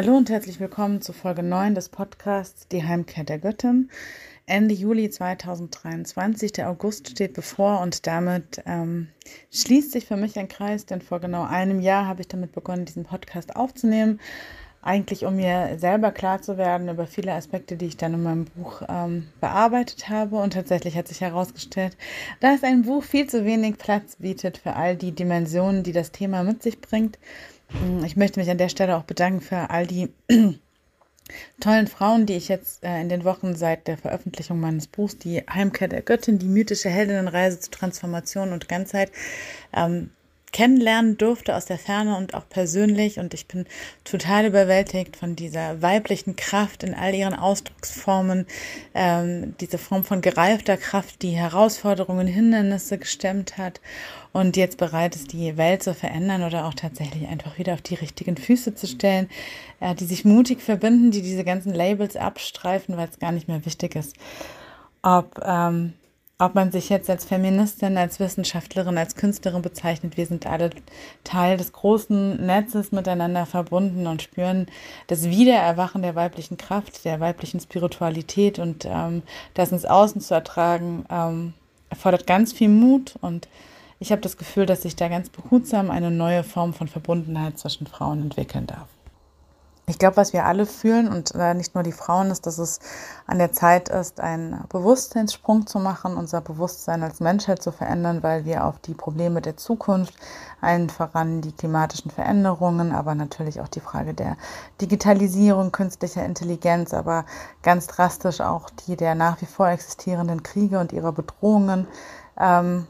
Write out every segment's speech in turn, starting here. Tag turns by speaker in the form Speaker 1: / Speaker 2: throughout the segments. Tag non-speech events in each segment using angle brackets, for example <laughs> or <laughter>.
Speaker 1: Hallo und herzlich willkommen zu Folge 9 des Podcasts Die Heimkehr der Göttin. Ende Juli 2023, der August steht bevor und damit ähm, schließt sich für mich ein Kreis, denn vor genau einem Jahr habe ich damit begonnen, diesen Podcast aufzunehmen. Eigentlich, um mir selber klar zu werden über viele Aspekte, die ich dann in meinem Buch ähm, bearbeitet habe. Und tatsächlich hat sich herausgestellt, dass ein Buch viel zu wenig Platz bietet für all die Dimensionen, die das Thema mit sich bringt. Mm, ich möchte mich an der Stelle auch bedanken für all die <clears throat> tollen Frauen, die ich jetzt äh, in den Wochen seit der Veröffentlichung meines Buchs, die Heimkehr der Göttin, die mythische Heldinnenreise zur Transformation und Ganzheit, ähm, kennenlernen durfte aus der Ferne und auch persönlich. Und ich bin total überwältigt von dieser weiblichen Kraft in all ihren Ausdrucksformen, ähm, diese Form von gereifter Kraft, die Herausforderungen, Hindernisse gestemmt hat und jetzt bereit ist, die Welt zu verändern oder auch tatsächlich einfach wieder auf die richtigen Füße zu stellen, äh, die sich mutig verbinden, die diese ganzen Labels abstreifen, weil es gar nicht mehr wichtig ist, ob ähm, ob man sich jetzt als Feministin, als Wissenschaftlerin, als Künstlerin bezeichnet, wir sind alle Teil des großen Netzes miteinander verbunden und spüren das Wiedererwachen der weiblichen Kraft, der weiblichen Spiritualität und ähm, das ins Außen zu ertragen, ähm, erfordert ganz viel Mut und ich habe das Gefühl, dass sich da ganz behutsam eine neue Form von Verbundenheit zwischen Frauen entwickeln darf. Ich glaube, was wir alle fühlen und äh, nicht nur die Frauen ist, dass es an der Zeit ist, einen Bewusstseinssprung zu machen, unser Bewusstsein als Menschheit zu verändern, weil wir auf die Probleme der Zukunft, allen voran die klimatischen Veränderungen, aber natürlich auch die Frage der Digitalisierung, künstlicher Intelligenz, aber ganz drastisch auch die der nach wie vor existierenden Kriege und ihrer Bedrohungen, ähm,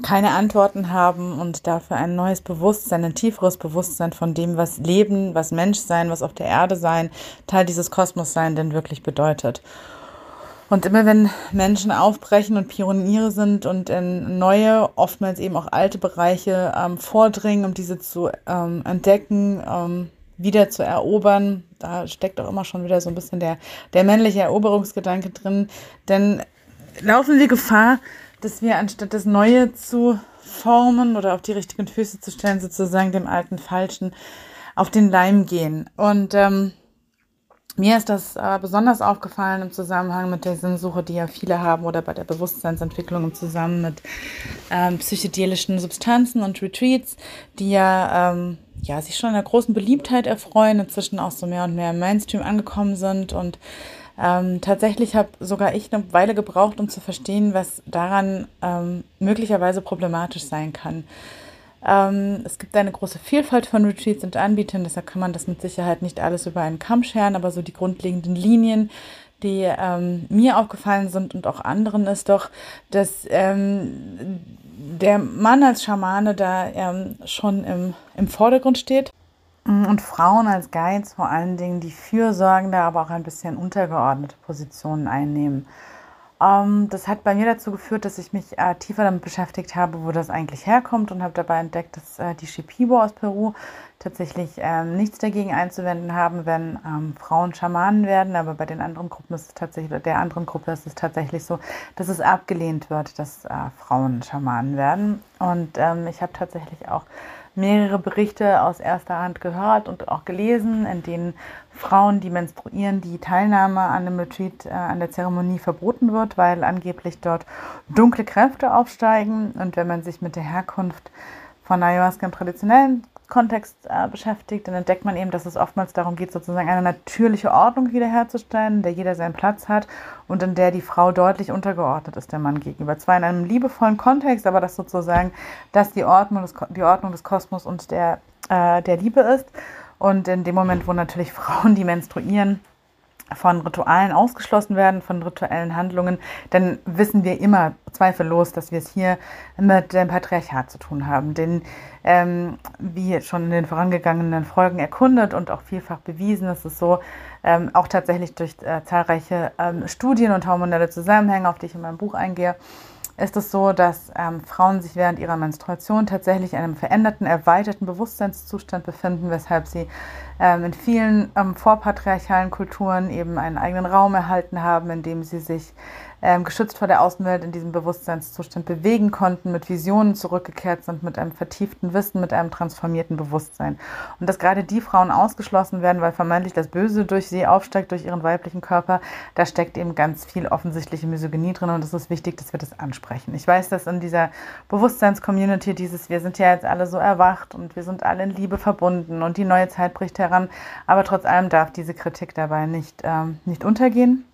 Speaker 1: keine Antworten haben und dafür ein neues Bewusstsein, ein tieferes Bewusstsein von dem, was Leben, was Menschsein, was auf der Erde sein, Teil dieses Kosmos sein denn wirklich bedeutet. Und immer wenn Menschen aufbrechen und Pioniere sind und in neue, oftmals eben auch alte Bereiche ähm, vordringen, um diese zu ähm, entdecken, ähm, wieder zu erobern, da steckt auch immer schon wieder so ein bisschen der, der männliche Eroberungsgedanke drin, denn laufen wir Gefahr, dass wir anstatt das Neue zu formen oder auf die richtigen Füße zu stellen, sozusagen dem alten Falschen auf den Leim gehen. Und ähm, mir ist das äh, besonders aufgefallen im Zusammenhang mit der Sinnsuche, die ja viele haben, oder bei der Bewusstseinsentwicklung im Zusammenhang mit ähm, psychedelischen Substanzen und Retreats, die ja, ähm, ja sich schon einer großen Beliebtheit erfreuen, inzwischen auch so mehr und mehr im Mainstream angekommen sind und ähm, tatsächlich habe sogar ich eine Weile gebraucht, um zu verstehen, was daran ähm, möglicherweise problematisch sein kann. Ähm, es gibt eine große Vielfalt von Retreats und Anbietern, deshalb kann man das mit Sicherheit nicht alles über einen Kamm scheren, aber so die grundlegenden Linien, die ähm, mir aufgefallen sind und auch anderen, ist doch, dass ähm, der Mann als Schamane da ähm, schon im, im Vordergrund steht und Frauen als Guides vor allen Dingen die fürsorgende, aber auch ein bisschen untergeordnete Positionen einnehmen. Ähm, das hat bei mir dazu geführt, dass ich mich äh, tiefer damit beschäftigt habe, wo das eigentlich herkommt und habe dabei entdeckt, dass äh, die Shipibo aus Peru tatsächlich ähm, nichts dagegen einzuwenden haben, wenn ähm, Frauen Schamanen werden, aber bei den anderen Gruppen ist es tatsächlich, der anderen Gruppe ist es tatsächlich so, dass es abgelehnt wird, dass äh, Frauen Schamanen werden. Und ähm, ich habe tatsächlich auch mehrere Berichte aus erster Hand gehört und auch gelesen, in denen Frauen, die menstruieren, die Teilnahme an dem Retreat, äh, an der Zeremonie verboten wird, weil angeblich dort dunkle Kräfte aufsteigen. Und wenn man sich mit der Herkunft von Ayahuasca im traditionellen Kontext äh, beschäftigt, dann entdeckt man eben, dass es oftmals darum geht, sozusagen eine natürliche Ordnung wiederherzustellen, in der jeder seinen Platz hat und in der die Frau deutlich untergeordnet ist der Mann gegenüber. Zwar in einem liebevollen Kontext, aber dass sozusagen das die Ordnung des, die Ordnung des Kosmos und der, äh, der Liebe ist. Und in dem Moment, wo natürlich <laughs> Frauen, die menstruieren, von Ritualen ausgeschlossen werden, von rituellen Handlungen, dann wissen wir immer zweifellos, dass wir es hier mit dem Patriarchat zu tun haben. Denn ähm, wie schon in den vorangegangenen Folgen erkundet und auch vielfach bewiesen, ist es so, ähm, auch tatsächlich durch äh, zahlreiche ähm, Studien und hormonelle Zusammenhänge, auf die ich in meinem Buch eingehe, ist es so, dass ähm, Frauen sich während ihrer Menstruation tatsächlich in einem veränderten, erweiterten Bewusstseinszustand befinden, weshalb sie ähm, in vielen ähm, vorpatriarchalen Kulturen eben einen eigenen Raum erhalten haben, in dem sie sich ähm, geschützt vor der Außenwelt in diesem Bewusstseinszustand bewegen konnten, mit Visionen zurückgekehrt sind, mit einem vertieften Wissen, mit einem transformierten Bewusstsein. Und dass gerade die Frauen ausgeschlossen werden, weil vermeintlich das Böse durch sie aufsteigt, durch ihren weiblichen Körper, da steckt eben ganz viel offensichtliche Misogynie drin und es ist wichtig, dass wir das ansprechen. Ich weiß, dass in dieser Bewusstseins-Community dieses, wir sind ja jetzt alle so erwacht und wir sind alle in Liebe verbunden und die neue Zeit bricht heran, aber trotz allem darf diese Kritik dabei nicht, ähm, nicht untergehen.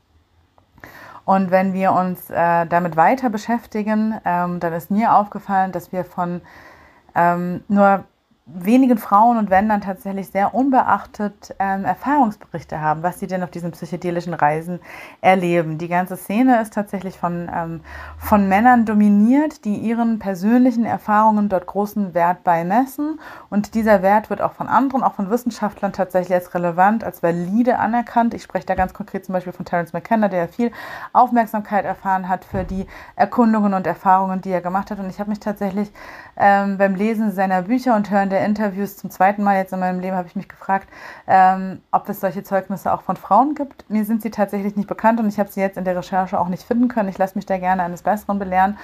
Speaker 1: Und wenn wir uns äh, damit weiter beschäftigen, ähm, dann ist mir aufgefallen, dass wir von ähm, nur wenigen Frauen und Wendern tatsächlich sehr unbeachtet ähm, Erfahrungsberichte haben, was sie denn auf diesen psychedelischen Reisen erleben. Die ganze Szene ist tatsächlich von, ähm, von Männern dominiert, die ihren persönlichen Erfahrungen dort großen Wert beimessen. Und dieser Wert wird auch von anderen, auch von Wissenschaftlern tatsächlich als relevant, als valide anerkannt. Ich spreche da ganz konkret zum Beispiel von Terence McKenna, der viel Aufmerksamkeit erfahren hat für die Erkundungen und Erfahrungen, die er gemacht hat. Und ich habe mich tatsächlich ähm, beim Lesen seiner Bücher und Hören der der Interviews zum zweiten Mal jetzt in meinem Leben habe ich mich gefragt, ähm, ob es solche Zeugnisse auch von Frauen gibt. Mir sind sie tatsächlich nicht bekannt und ich habe sie jetzt in der Recherche auch nicht finden können. Ich lasse mich da gerne eines Besseren belehren.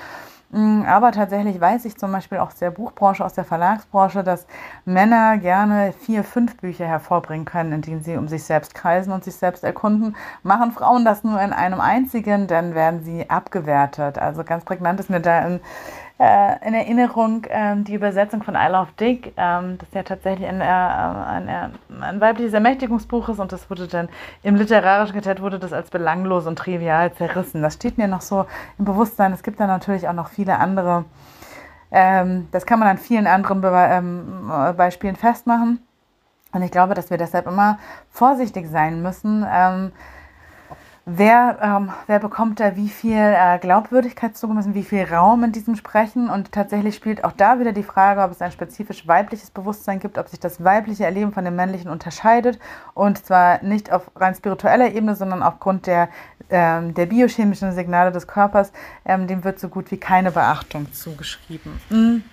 Speaker 1: Mm, aber tatsächlich weiß ich zum Beispiel auch aus der Buchbranche, aus der Verlagsbranche, dass Männer gerne vier, fünf Bücher hervorbringen können, in denen sie um sich selbst kreisen und sich selbst erkunden. Machen Frauen das nur in einem einzigen, dann werden sie abgewertet. Also ganz prägnant ist mir da in äh, in Erinnerung ähm, die Übersetzung von I Love Dick, ähm, das ja tatsächlich ein, äh, ein, ein, weibliches Ermächtigungsbuch ist und das wurde dann im literarischen Kartett wurde das als belanglos und trivial zerrissen. Das steht mir noch so im Bewusstsein. Es gibt da natürlich auch noch viele andere, ähm, das kann man an vielen anderen Be ähm, Beispielen festmachen. Und ich glaube, dass wir deshalb immer vorsichtig sein müssen, ähm, wer, ähm, wer bekommt da wie viel äh, Glaubwürdigkeit zugemessen, wie viel Raum in diesem Sprechen. Und tatsächlich spielt auch da wieder die Frage, ob es ein spezifisch weibliches Bewusstsein gibt, ob sich das weibliche Erleben von dem männlichen unterscheidet. Und zwar nicht auf rein spiritueller Ebene, sondern aufgrund der, ähm, der biochemischen Signale des Körpers. Ähm, dem wird so gut wie keine Beachtung zugeschrieben. Mhm.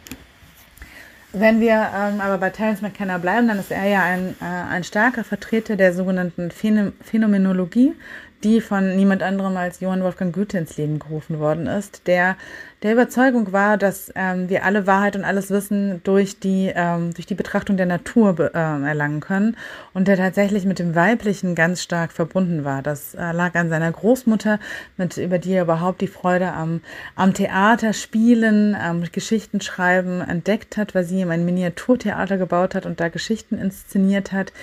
Speaker 1: Wenn wir ähm, aber bei Terence McKenna bleiben, dann ist er ja ein, äh, ein starker Vertreter der sogenannten Phänomenologie, die von niemand anderem als Johann Wolfgang Goethe ins Leben gerufen worden ist, der der Überzeugung war, dass ähm, wir alle Wahrheit und alles Wissen durch die, ähm, durch die Betrachtung der Natur äh, erlangen können und der tatsächlich mit dem Weiblichen ganz stark verbunden war. Das äh, lag an seiner Großmutter, mit, über die er überhaupt die Freude am, am Theater spielen, am Geschichten schreiben entdeckt hat, weil sie ihm ein Miniaturtheater gebaut hat und da Geschichten inszeniert hat,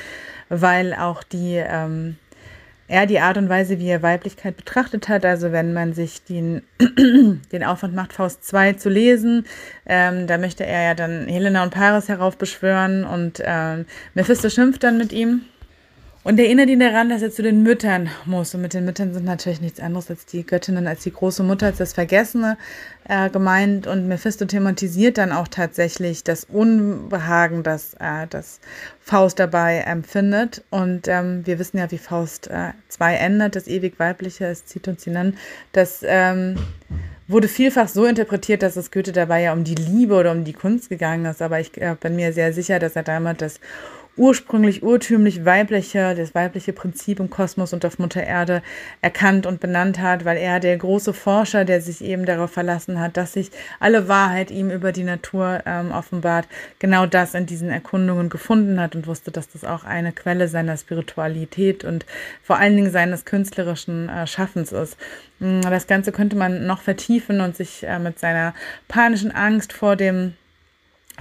Speaker 1: weil auch die ähm, er die Art und Weise, wie er Weiblichkeit betrachtet hat. Also wenn man sich den, <clears throat> den Aufwand macht, Faust 2 zu lesen, ähm, da möchte er ja dann Helena und Paris heraufbeschwören und ähm, Mephisto schimpft dann mit ihm. Und erinnert ihn daran, dass er zu den Müttern muss. Und mit den Müttern sind natürlich nichts anderes als die Göttinnen, als die große Mutter, als das Vergessene äh, gemeint. Und Mephisto thematisiert dann auch tatsächlich das Unbehagen, das, äh, das Faust dabei empfindet. Und ähm, wir wissen ja, wie Faust 2 äh, endet, das ewig Weibliche, es zieht uns hinan. Das ähm, wurde vielfach so interpretiert, dass es Goethe dabei ja um die Liebe oder um die Kunst gegangen ist. Aber ich äh, bin mir sehr sicher, dass er damals das ursprünglich urtümlich weibliche, das weibliche Prinzip im Kosmos und auf Mutter Erde erkannt und benannt hat, weil er der große Forscher, der sich eben darauf verlassen hat, dass sich alle Wahrheit ihm über die Natur ähm, offenbart, genau das in diesen Erkundungen gefunden hat und wusste, dass das auch eine Quelle seiner Spiritualität und vor allen Dingen seines künstlerischen äh, Schaffens ist. Mm, das Ganze könnte man noch vertiefen und sich äh, mit seiner panischen Angst vor dem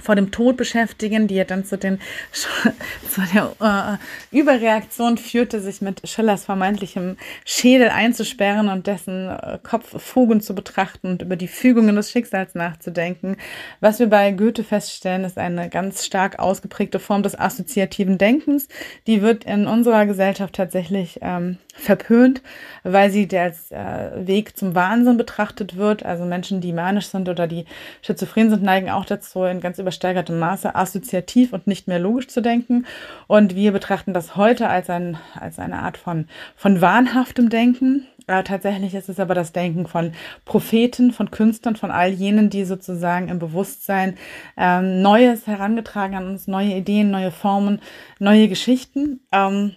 Speaker 1: vor dem Tod beschäftigen, die ja dann zu, den, <laughs> zu der äh, Überreaktion führte, sich mit Schillers vermeintlichem Schädel einzusperren und dessen äh, Kopf zu betrachten und über die Fügungen des Schicksals nachzudenken. Was wir bei Goethe feststellen, ist eine ganz stark ausgeprägte Form des assoziativen Denkens. Die wird in unserer Gesellschaft tatsächlich ähm, verpönt, weil sie als äh, Weg zum Wahnsinn betrachtet wird. Also Menschen, die manisch sind oder die schizophren sind, neigen auch dazu, in ganz übersteigertem Maße assoziativ und nicht mehr logisch zu denken. Und wir betrachten das heute als, ein, als eine Art von, von wahnhaftem Denken. Äh, tatsächlich ist es aber das Denken von Propheten, von Künstlern, von all jenen, die sozusagen im Bewusstsein ähm, Neues herangetragen an uns, neue Ideen, neue Formen, neue Geschichten. Ähm,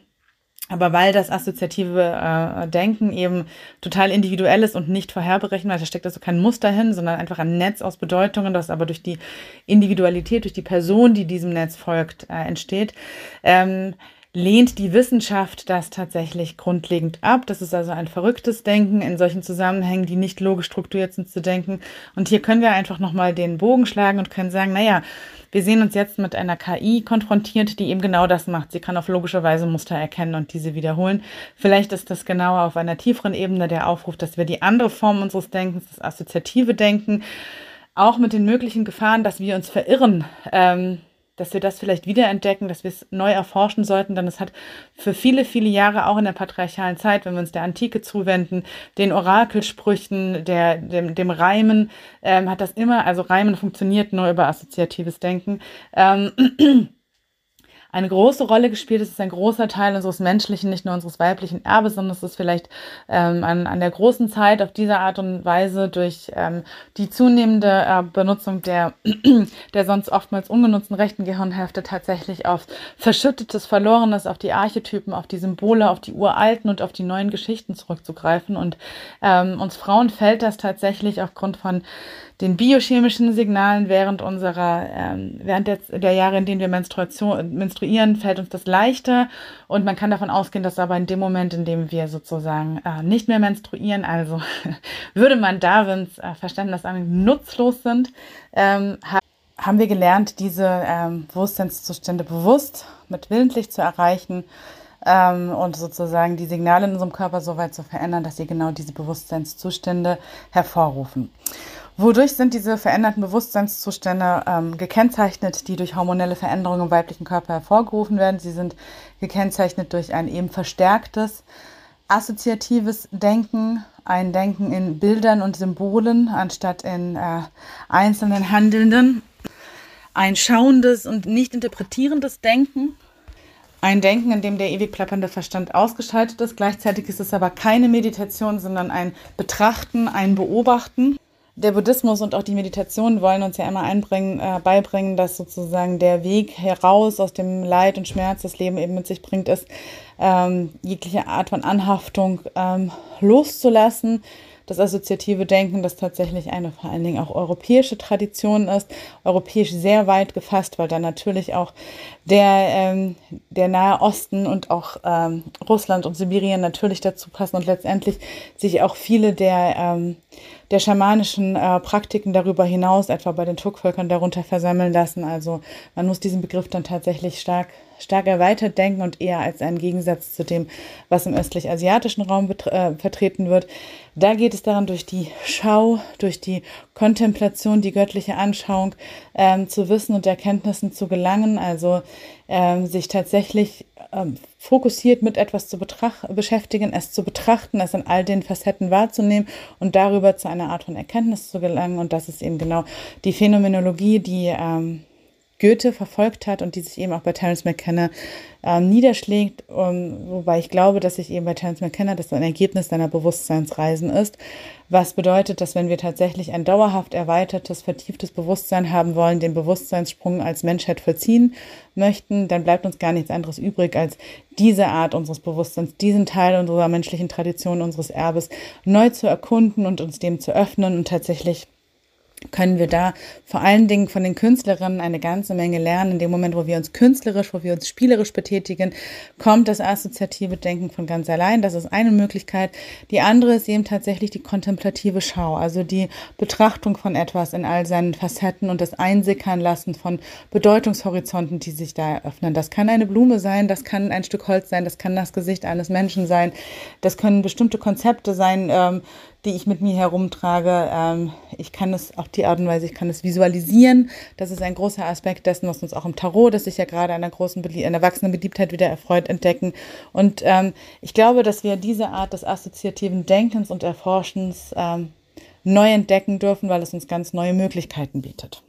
Speaker 1: aber weil das assoziative äh, Denken eben total individuell ist und nicht vorherberechenbar, da steckt also kein Muster hin, sondern einfach ein Netz aus Bedeutungen, das aber durch die Individualität, durch die Person, die diesem Netz folgt, äh, entsteht. Ähm, lehnt die Wissenschaft das tatsächlich grundlegend ab. Das ist also ein verrücktes Denken, in solchen Zusammenhängen, die nicht logisch strukturiert sind, zu denken. Und hier können wir einfach nochmal den Bogen schlagen und können sagen, naja, wir sehen uns jetzt mit einer KI konfrontiert, die eben genau das macht. Sie kann auf logische Weise Muster erkennen und diese wiederholen. Vielleicht ist das genau auf einer tieferen Ebene der Aufruf, dass wir die andere Form unseres Denkens, das assoziative Denken, auch mit den möglichen Gefahren, dass wir uns verirren, ähm, dass wir das vielleicht wiederentdecken, dass wir es neu erforschen sollten, denn es hat für viele, viele Jahre auch in der patriarchalen Zeit, wenn wir uns der Antike zuwenden, den Orakelsprüchen, der, dem, dem Reimen, ähm, hat das immer, also Reimen funktioniert nur über assoziatives Denken. Ähm, <clears throat> eine große Rolle gespielt. Es ist ein großer Teil unseres menschlichen, nicht nur unseres weiblichen Erbes, sondern es ist vielleicht ähm, an, an der großen Zeit auf diese Art und Weise durch ähm, die zunehmende äh, Benutzung der, <clears throat> der sonst oftmals ungenutzten rechten Gehirnhälfte tatsächlich auf verschüttetes, verlorenes, auf die Archetypen, auf die Symbole, auf die uralten und auf die neuen Geschichten zurückzugreifen. Und ähm, uns Frauen fällt das tatsächlich aufgrund von den biochemischen Signalen während unserer, ähm, während der, der Jahre, in denen wir Menstruation, menstruieren, fällt uns das leichter. Und man kann davon ausgehen, dass aber in dem Moment, in dem wir sozusagen äh, nicht mehr menstruieren, also <laughs> würde man Darwins äh, Verständnis an nutzlos sind, ähm, haben wir gelernt, diese ähm, Bewusstseinszustände bewusst mit willentlich zu erreichen ähm, und sozusagen die Signale in unserem Körper so weit zu verändern, dass sie genau diese Bewusstseinszustände hervorrufen. Wodurch sind diese veränderten Bewusstseinszustände ähm, gekennzeichnet, die durch hormonelle Veränderungen im weiblichen Körper hervorgerufen werden? Sie sind gekennzeichnet durch ein eben verstärktes assoziatives Denken, ein Denken in Bildern und Symbolen anstatt in äh, einzelnen Handelnden, ein schauendes und nicht interpretierendes Denken, ein Denken, in dem der ewig plappernde Verstand ausgeschaltet ist. Gleichzeitig ist es aber keine Meditation, sondern ein Betrachten, ein Beobachten der Buddhismus und auch die Meditation wollen uns ja immer einbringen, äh, beibringen, dass sozusagen der Weg heraus aus dem Leid und Schmerz, das Leben eben mit sich bringt, ist, ähm, jegliche Art von Anhaftung ähm, loszulassen. Das assoziative Denken, das tatsächlich eine vor allen Dingen auch europäische Tradition ist, europäisch sehr weit gefasst, weil da natürlich auch der, ähm, der Nahe Osten und auch ähm, Russland und Sibirien natürlich dazu passen und letztendlich sich auch viele der ähm, der schamanischen äh, Praktiken darüber hinaus, etwa bei den Turkvölkern, darunter versammeln lassen. Also man muss diesen Begriff dann tatsächlich stark, stark erweitert denken und eher als einen Gegensatz zu dem, was im östlich-asiatischen Raum äh, vertreten wird. Da geht es daran, durch die Schau, durch die Kontemplation, die göttliche Anschauung ähm, zu Wissen und Erkenntnissen zu gelangen, also ähm, sich tatsächlich ähm, fokussiert mit etwas zu beschäftigen, es zu betrachten, es in all den Facetten wahrzunehmen und darüber zu einer Art von Erkenntnis zu gelangen. Und das ist eben genau die Phänomenologie, die ähm, Goethe verfolgt hat und die sich eben auch bei Terence McKenna ähm, niederschlägt, um, wobei ich glaube, dass sich eben bei Terence McKenna das ein Ergebnis seiner Bewusstseinsreisen ist, was bedeutet, dass wenn wir tatsächlich ein dauerhaft erweitertes, vertieftes Bewusstsein haben wollen, den Bewusstseinssprung als Menschheit vollziehen möchten, dann bleibt uns gar nichts anderes übrig, als diese Art unseres Bewusstseins, diesen Teil unserer menschlichen Tradition, unseres Erbes neu zu erkunden und uns dem zu öffnen und tatsächlich können wir da vor allen Dingen von den Künstlerinnen eine ganze Menge lernen. In dem Moment, wo wir uns künstlerisch, wo wir uns spielerisch betätigen, kommt das assoziative Denken von ganz allein. Das ist eine Möglichkeit. Die andere ist eben tatsächlich die kontemplative Schau, also die Betrachtung von etwas in all seinen Facetten und das Einsickern lassen von Bedeutungshorizonten, die sich da eröffnen. Das kann eine Blume sein, das kann ein Stück Holz sein, das kann das Gesicht eines Menschen sein, das können bestimmte Konzepte sein, ähm, die ich mit mir herumtrage. Ähm, ich kann es auf die Art und Weise, ich kann es visualisieren. Das ist ein großer Aspekt dessen, was uns auch im Tarot, das sich ja gerade einer großen, einer wachsenden Beliebtheit wieder erfreut, entdecken. Und ähm, ich glaube, dass wir diese Art des assoziativen Denkens und Erforschens ähm, neu entdecken dürfen, weil es uns ganz neue Möglichkeiten bietet.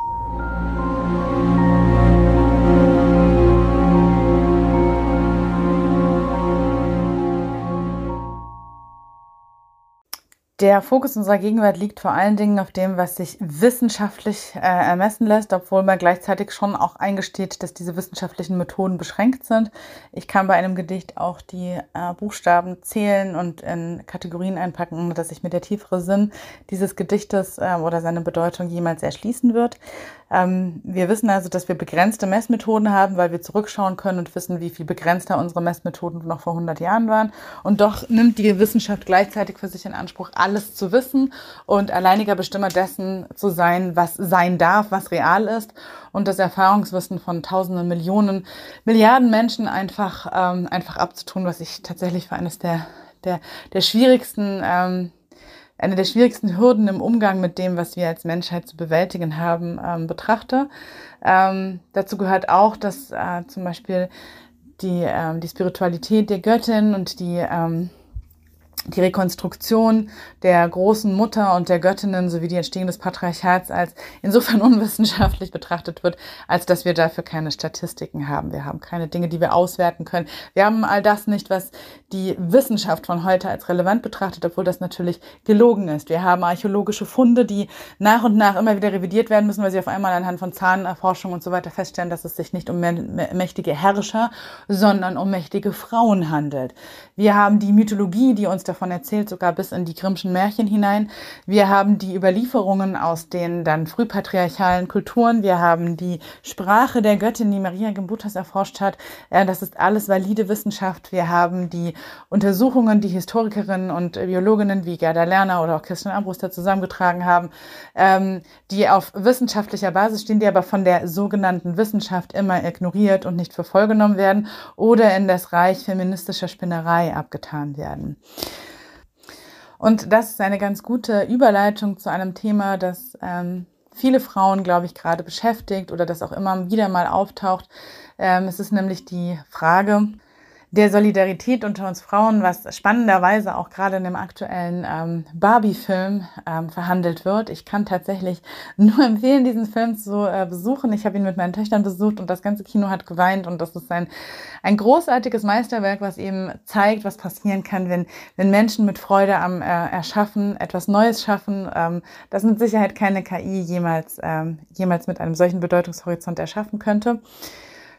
Speaker 1: Der Fokus unserer Gegenwart liegt vor allen Dingen auf dem, was sich wissenschaftlich äh, ermessen lässt, obwohl man gleichzeitig schon auch eingesteht, dass diese wissenschaftlichen Methoden beschränkt sind. Ich kann bei einem Gedicht auch die äh, Buchstaben zählen und in Kategorien einpacken, dass sich mir der tiefere Sinn dieses Gedichtes äh, oder seine Bedeutung jemals erschließen wird. Ähm, wir wissen also, dass wir begrenzte Messmethoden haben, weil wir zurückschauen können und wissen, wie viel begrenzter unsere Messmethoden noch vor 100 Jahren waren. Und doch nimmt die Wissenschaft gleichzeitig für sich in Anspruch, alles zu wissen und alleiniger Bestimmer dessen zu sein, was sein darf, was real ist. Und das Erfahrungswissen von Tausenden, Millionen, Milliarden Menschen einfach, ähm, einfach abzutun, was ich tatsächlich für eines der, der, der schwierigsten ähm, eine der schwierigsten Hürden im Umgang mit dem, was wir als Menschheit zu bewältigen haben, ähm, betrachte. Ähm, dazu gehört auch, dass äh, zum Beispiel die, ähm, die Spiritualität der Göttin und die ähm, die Rekonstruktion der großen Mutter und der Göttinnen sowie die Entstehung des Patriarchats als insofern <laughs> unwissenschaftlich betrachtet wird, als dass wir dafür keine Statistiken haben. Wir haben keine Dinge, die wir auswerten können. Wir haben all das nicht, was die Wissenschaft von heute als relevant betrachtet, obwohl das natürlich gelogen ist. Wir haben archäologische Funde, die nach und nach immer wieder revidiert werden müssen, weil sie auf einmal anhand von Zahnerforschung und so weiter feststellen, dass es sich nicht um mächtige Herrscher, sondern um mächtige Frauen handelt. Wir haben die Mythologie, die uns davon erzählt, sogar bis in die Grimmschen Märchen hinein. Wir haben die Überlieferungen aus den dann frühpatriarchalen Kulturen. Wir haben die Sprache der Göttin, die Maria Gembutas erforscht hat. Das ist alles valide Wissenschaft. Wir haben die Untersuchungen, die Historikerinnen und Biologinnen wie Gerda Lerner oder auch Christian Ambruster zusammengetragen haben, ähm, die auf wissenschaftlicher Basis stehen, die aber von der sogenannten Wissenschaft immer ignoriert und nicht für voll genommen werden oder in das Reich feministischer Spinnerei abgetan werden. Und das ist eine ganz gute Überleitung zu einem Thema, das ähm, viele Frauen, glaube ich, gerade beschäftigt oder das auch immer wieder mal auftaucht. Ähm, es ist nämlich die Frage, der Solidarität unter uns Frauen, was spannenderweise auch gerade in dem aktuellen ähm, Barbie-Film ähm, verhandelt wird. Ich kann tatsächlich <laughs> nur empfehlen, diesen Film zu äh, besuchen. Ich habe ihn mit meinen Töchtern besucht und das ganze Kino hat geweint und das ist ein, ein großartiges Meisterwerk, was eben zeigt, was passieren kann, wenn, wenn Menschen mit Freude am äh, Erschaffen etwas Neues schaffen. Ähm, das mit Sicherheit keine KI jemals, ähm, jemals mit einem solchen Bedeutungshorizont erschaffen könnte.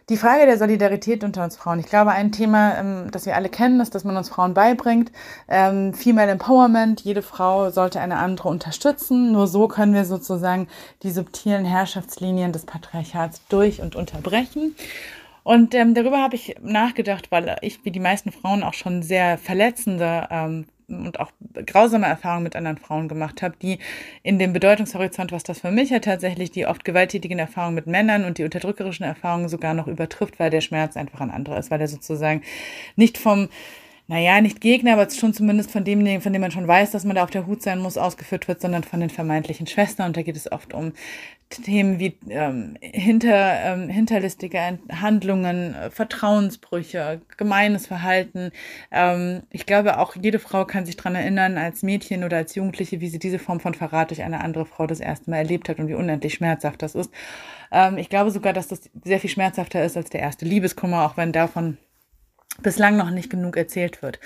Speaker 1: Die Frage der Solidarität unter uns Frauen. Ich glaube, ein Thema, ähm, das wir alle kennen, ist, dass man uns Frauen beibringt. Ähm, Female Empowerment. Jede Frau sollte eine andere unterstützen. Nur so können wir sozusagen die subtilen Herrschaftslinien des Patriarchats durch und unterbrechen. Und ähm, darüber habe ich nachgedacht, weil ich wie die meisten Frauen auch schon sehr verletzende ähm, und auch grausame Erfahrungen mit anderen Frauen gemacht habe, die in dem Bedeutungshorizont, was das für mich ja tatsächlich die oft gewalttätigen Erfahrungen mit Männern und die unterdrückerischen Erfahrungen sogar noch übertrifft, weil der Schmerz einfach ein anderer ist, weil er sozusagen nicht vom naja, nicht Gegner, aber schon zumindest von dem, von dem man schon weiß, dass man da auf der Hut sein muss, ausgeführt wird, sondern von den vermeintlichen Schwestern. Und da geht es oft um Themen wie ähm, hinter, ähm, hinterlistige Handlungen, äh, Vertrauensbrüche, gemeines Verhalten. Ähm, ich glaube, auch jede Frau kann sich daran erinnern, als Mädchen oder als Jugendliche, wie sie diese Form von Verrat durch eine andere Frau das erste Mal erlebt hat und wie unendlich schmerzhaft das ist. Ähm, ich glaube sogar, dass das sehr viel schmerzhafter ist als der erste Liebeskummer, auch wenn davon bislang noch nicht genug erzählt wird.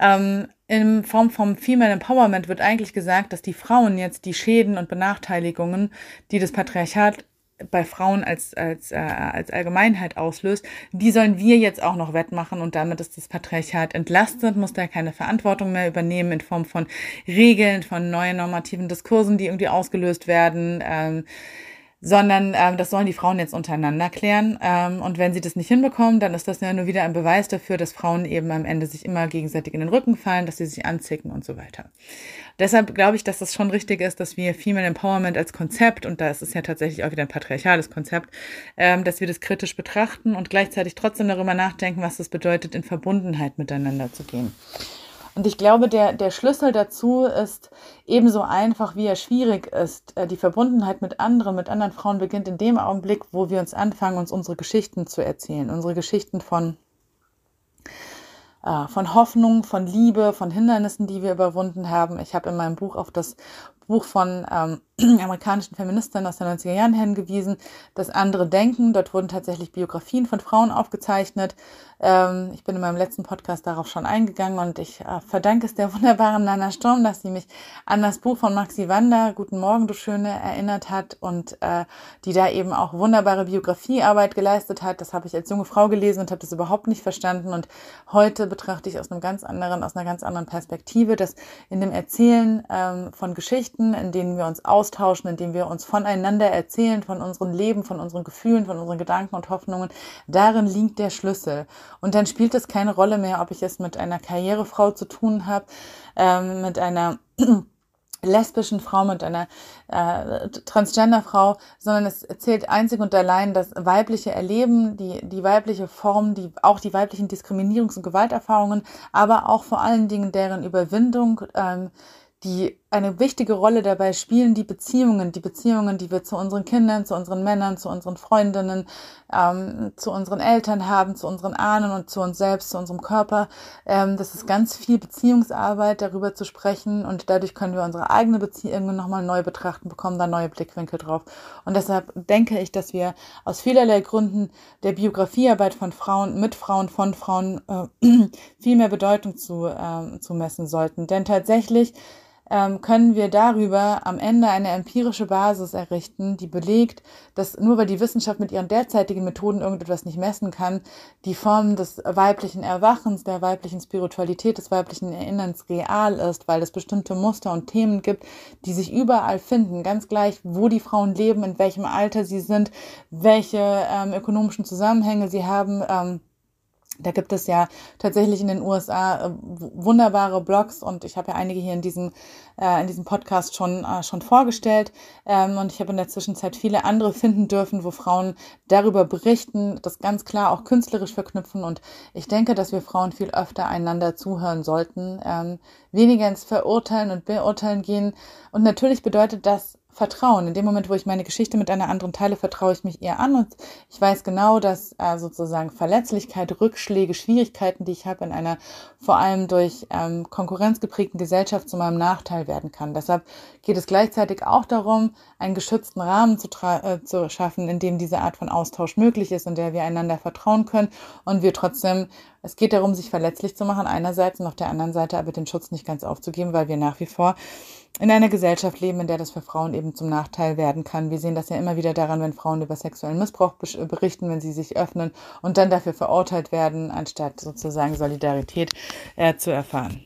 Speaker 1: Ähm, in Form vom Female Empowerment wird eigentlich gesagt, dass die Frauen jetzt die Schäden und Benachteiligungen, die das Patriarchat bei Frauen als, als, äh, als Allgemeinheit auslöst, die sollen wir jetzt auch noch wettmachen und damit ist das Patriarchat entlastet, muss da keine Verantwortung mehr übernehmen in Form von Regeln, von neuen normativen Diskursen, die irgendwie ausgelöst werden. Ähm, sondern ähm, das sollen die Frauen jetzt untereinander klären. Ähm, und wenn sie das nicht hinbekommen, dann ist das ja nur wieder ein Beweis dafür, dass Frauen eben am Ende sich immer gegenseitig in den Rücken fallen, dass sie sich anzicken und so weiter. Deshalb glaube ich, dass das schon richtig ist, dass wir Female Empowerment als Konzept, und da ist es ja tatsächlich auch wieder ein patriarchales Konzept, ähm, dass wir das kritisch betrachten und gleichzeitig trotzdem darüber nachdenken, was das bedeutet, in Verbundenheit miteinander zu gehen. Und ich glaube, der, der Schlüssel dazu ist ebenso einfach, wie er schwierig ist. Äh, die Verbundenheit mit anderen, mit anderen Frauen beginnt in dem Augenblick, wo wir uns anfangen, uns unsere Geschichten zu erzählen. Unsere Geschichten von äh, von Hoffnung, von Liebe, von Hindernissen, die wir überwunden haben. Ich habe in meinem Buch auf das Buch von ähm, <clears throat> amerikanischen Feministinnen aus den 90er Jahren hingewiesen, das andere Denken. Dort wurden tatsächlich Biografien von Frauen aufgezeichnet. Ähm, ich bin in meinem letzten Podcast darauf schon eingegangen und ich äh, verdanke es der wunderbaren Nana Sturm, dass sie mich an das Buch von Maxi Wander, Guten Morgen, du Schöne, erinnert hat und äh, die da eben auch wunderbare Biografiearbeit geleistet hat. Das habe ich als junge Frau gelesen und habe das überhaupt nicht verstanden. Und heute betrachte ich aus einem ganz anderen, aus einer ganz anderen Perspektive, dass in dem Erzählen ähm, von Geschichten, in denen wir uns aus austauschen, indem wir uns voneinander erzählen, von unserem Leben, von unseren Gefühlen, von unseren Gedanken und Hoffnungen. Darin liegt der Schlüssel. Und dann spielt es keine Rolle mehr, ob ich es mit einer Karrierefrau zu tun habe, ähm, mit einer <clears throat> lesbischen Frau, mit einer äh, Transgender-Frau, sondern es zählt einzig und allein das weibliche Erleben, die, die weibliche Form, die, auch die weiblichen Diskriminierungs- und Gewalterfahrungen, aber auch vor allen Dingen deren Überwindung, ähm, die eine wichtige Rolle dabei spielen, die Beziehungen, die Beziehungen, die wir zu unseren Kindern, zu unseren Männern, zu unseren Freundinnen, ähm, zu unseren Eltern haben, zu unseren Ahnen und zu uns selbst, zu unserem Körper. Ähm, das ist ganz viel Beziehungsarbeit, darüber zu sprechen und dadurch können wir unsere eigene Beziehungen nochmal neu betrachten, bekommen da neue Blickwinkel drauf. Und deshalb denke ich, dass wir aus vielerlei Gründen der Biografiearbeit von Frauen, mit Frauen, von Frauen äh, <clears throat> viel mehr Bedeutung zu, äh, zu messen sollten. Denn tatsächlich können wir darüber am Ende eine empirische Basis errichten, die belegt, dass nur weil die Wissenschaft mit ihren derzeitigen Methoden irgendetwas nicht messen kann, die Form des weiblichen Erwachens, der weiblichen Spiritualität, des weiblichen Erinnerns real ist, weil es bestimmte Muster und Themen gibt, die sich überall finden, ganz gleich, wo die Frauen leben, in welchem Alter sie sind, welche ähm, ökonomischen Zusammenhänge sie haben. Ähm, da gibt es ja tatsächlich in den USA äh, wunderbare Blogs und ich habe ja einige hier in diesem, äh, in diesem Podcast schon, äh, schon vorgestellt. Ähm, und ich habe in der Zwischenzeit viele andere finden dürfen, wo Frauen darüber berichten, das ganz klar auch künstlerisch verknüpfen. Und ich denke, dass wir Frauen viel öfter einander zuhören sollten, ähm, weniger ins Verurteilen und Beurteilen gehen. Und natürlich bedeutet das Vertrauen. In dem Moment, wo ich meine Geschichte mit einer anderen teile, vertraue ich mich ihr an und ich weiß genau, dass äh, sozusagen Verletzlichkeit, Rückschläge, Schwierigkeiten, die ich habe in einer vor allem durch ähm, Konkurrenz geprägten Gesellschaft zu meinem Nachteil werden kann. Deshalb geht es gleichzeitig auch darum, einen geschützten Rahmen zu, äh, zu schaffen, in dem diese Art von Austausch möglich ist, in der wir einander vertrauen können und wir trotzdem es geht darum, sich verletzlich zu machen einerseits und auf der anderen Seite aber den Schutz nicht ganz aufzugeben, weil wir nach wie vor in einer Gesellschaft leben, in der das für Frauen eben zum Nachteil werden kann. Wir sehen das ja immer wieder daran, wenn Frauen über sexuellen Missbrauch berichten, wenn sie sich öffnen und dann dafür verurteilt werden, anstatt sozusagen Solidarität äh, zu erfahren.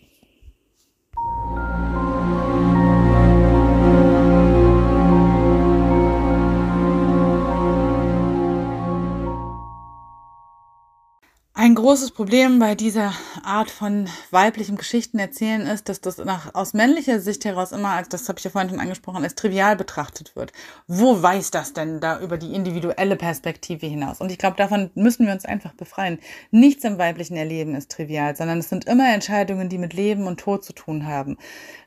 Speaker 1: Ein großes Problem bei dieser Art von weiblichem Geschichtenerzählen ist, dass das nach, aus männlicher Sicht heraus immer, als das habe ich ja vorhin schon angesprochen, als trivial betrachtet wird. Wo weiß das denn da über die individuelle Perspektive hinaus? Und ich glaube, davon müssen wir uns einfach befreien. Nichts im weiblichen Erleben ist trivial, sondern es sind immer Entscheidungen, die mit Leben und Tod zu tun haben.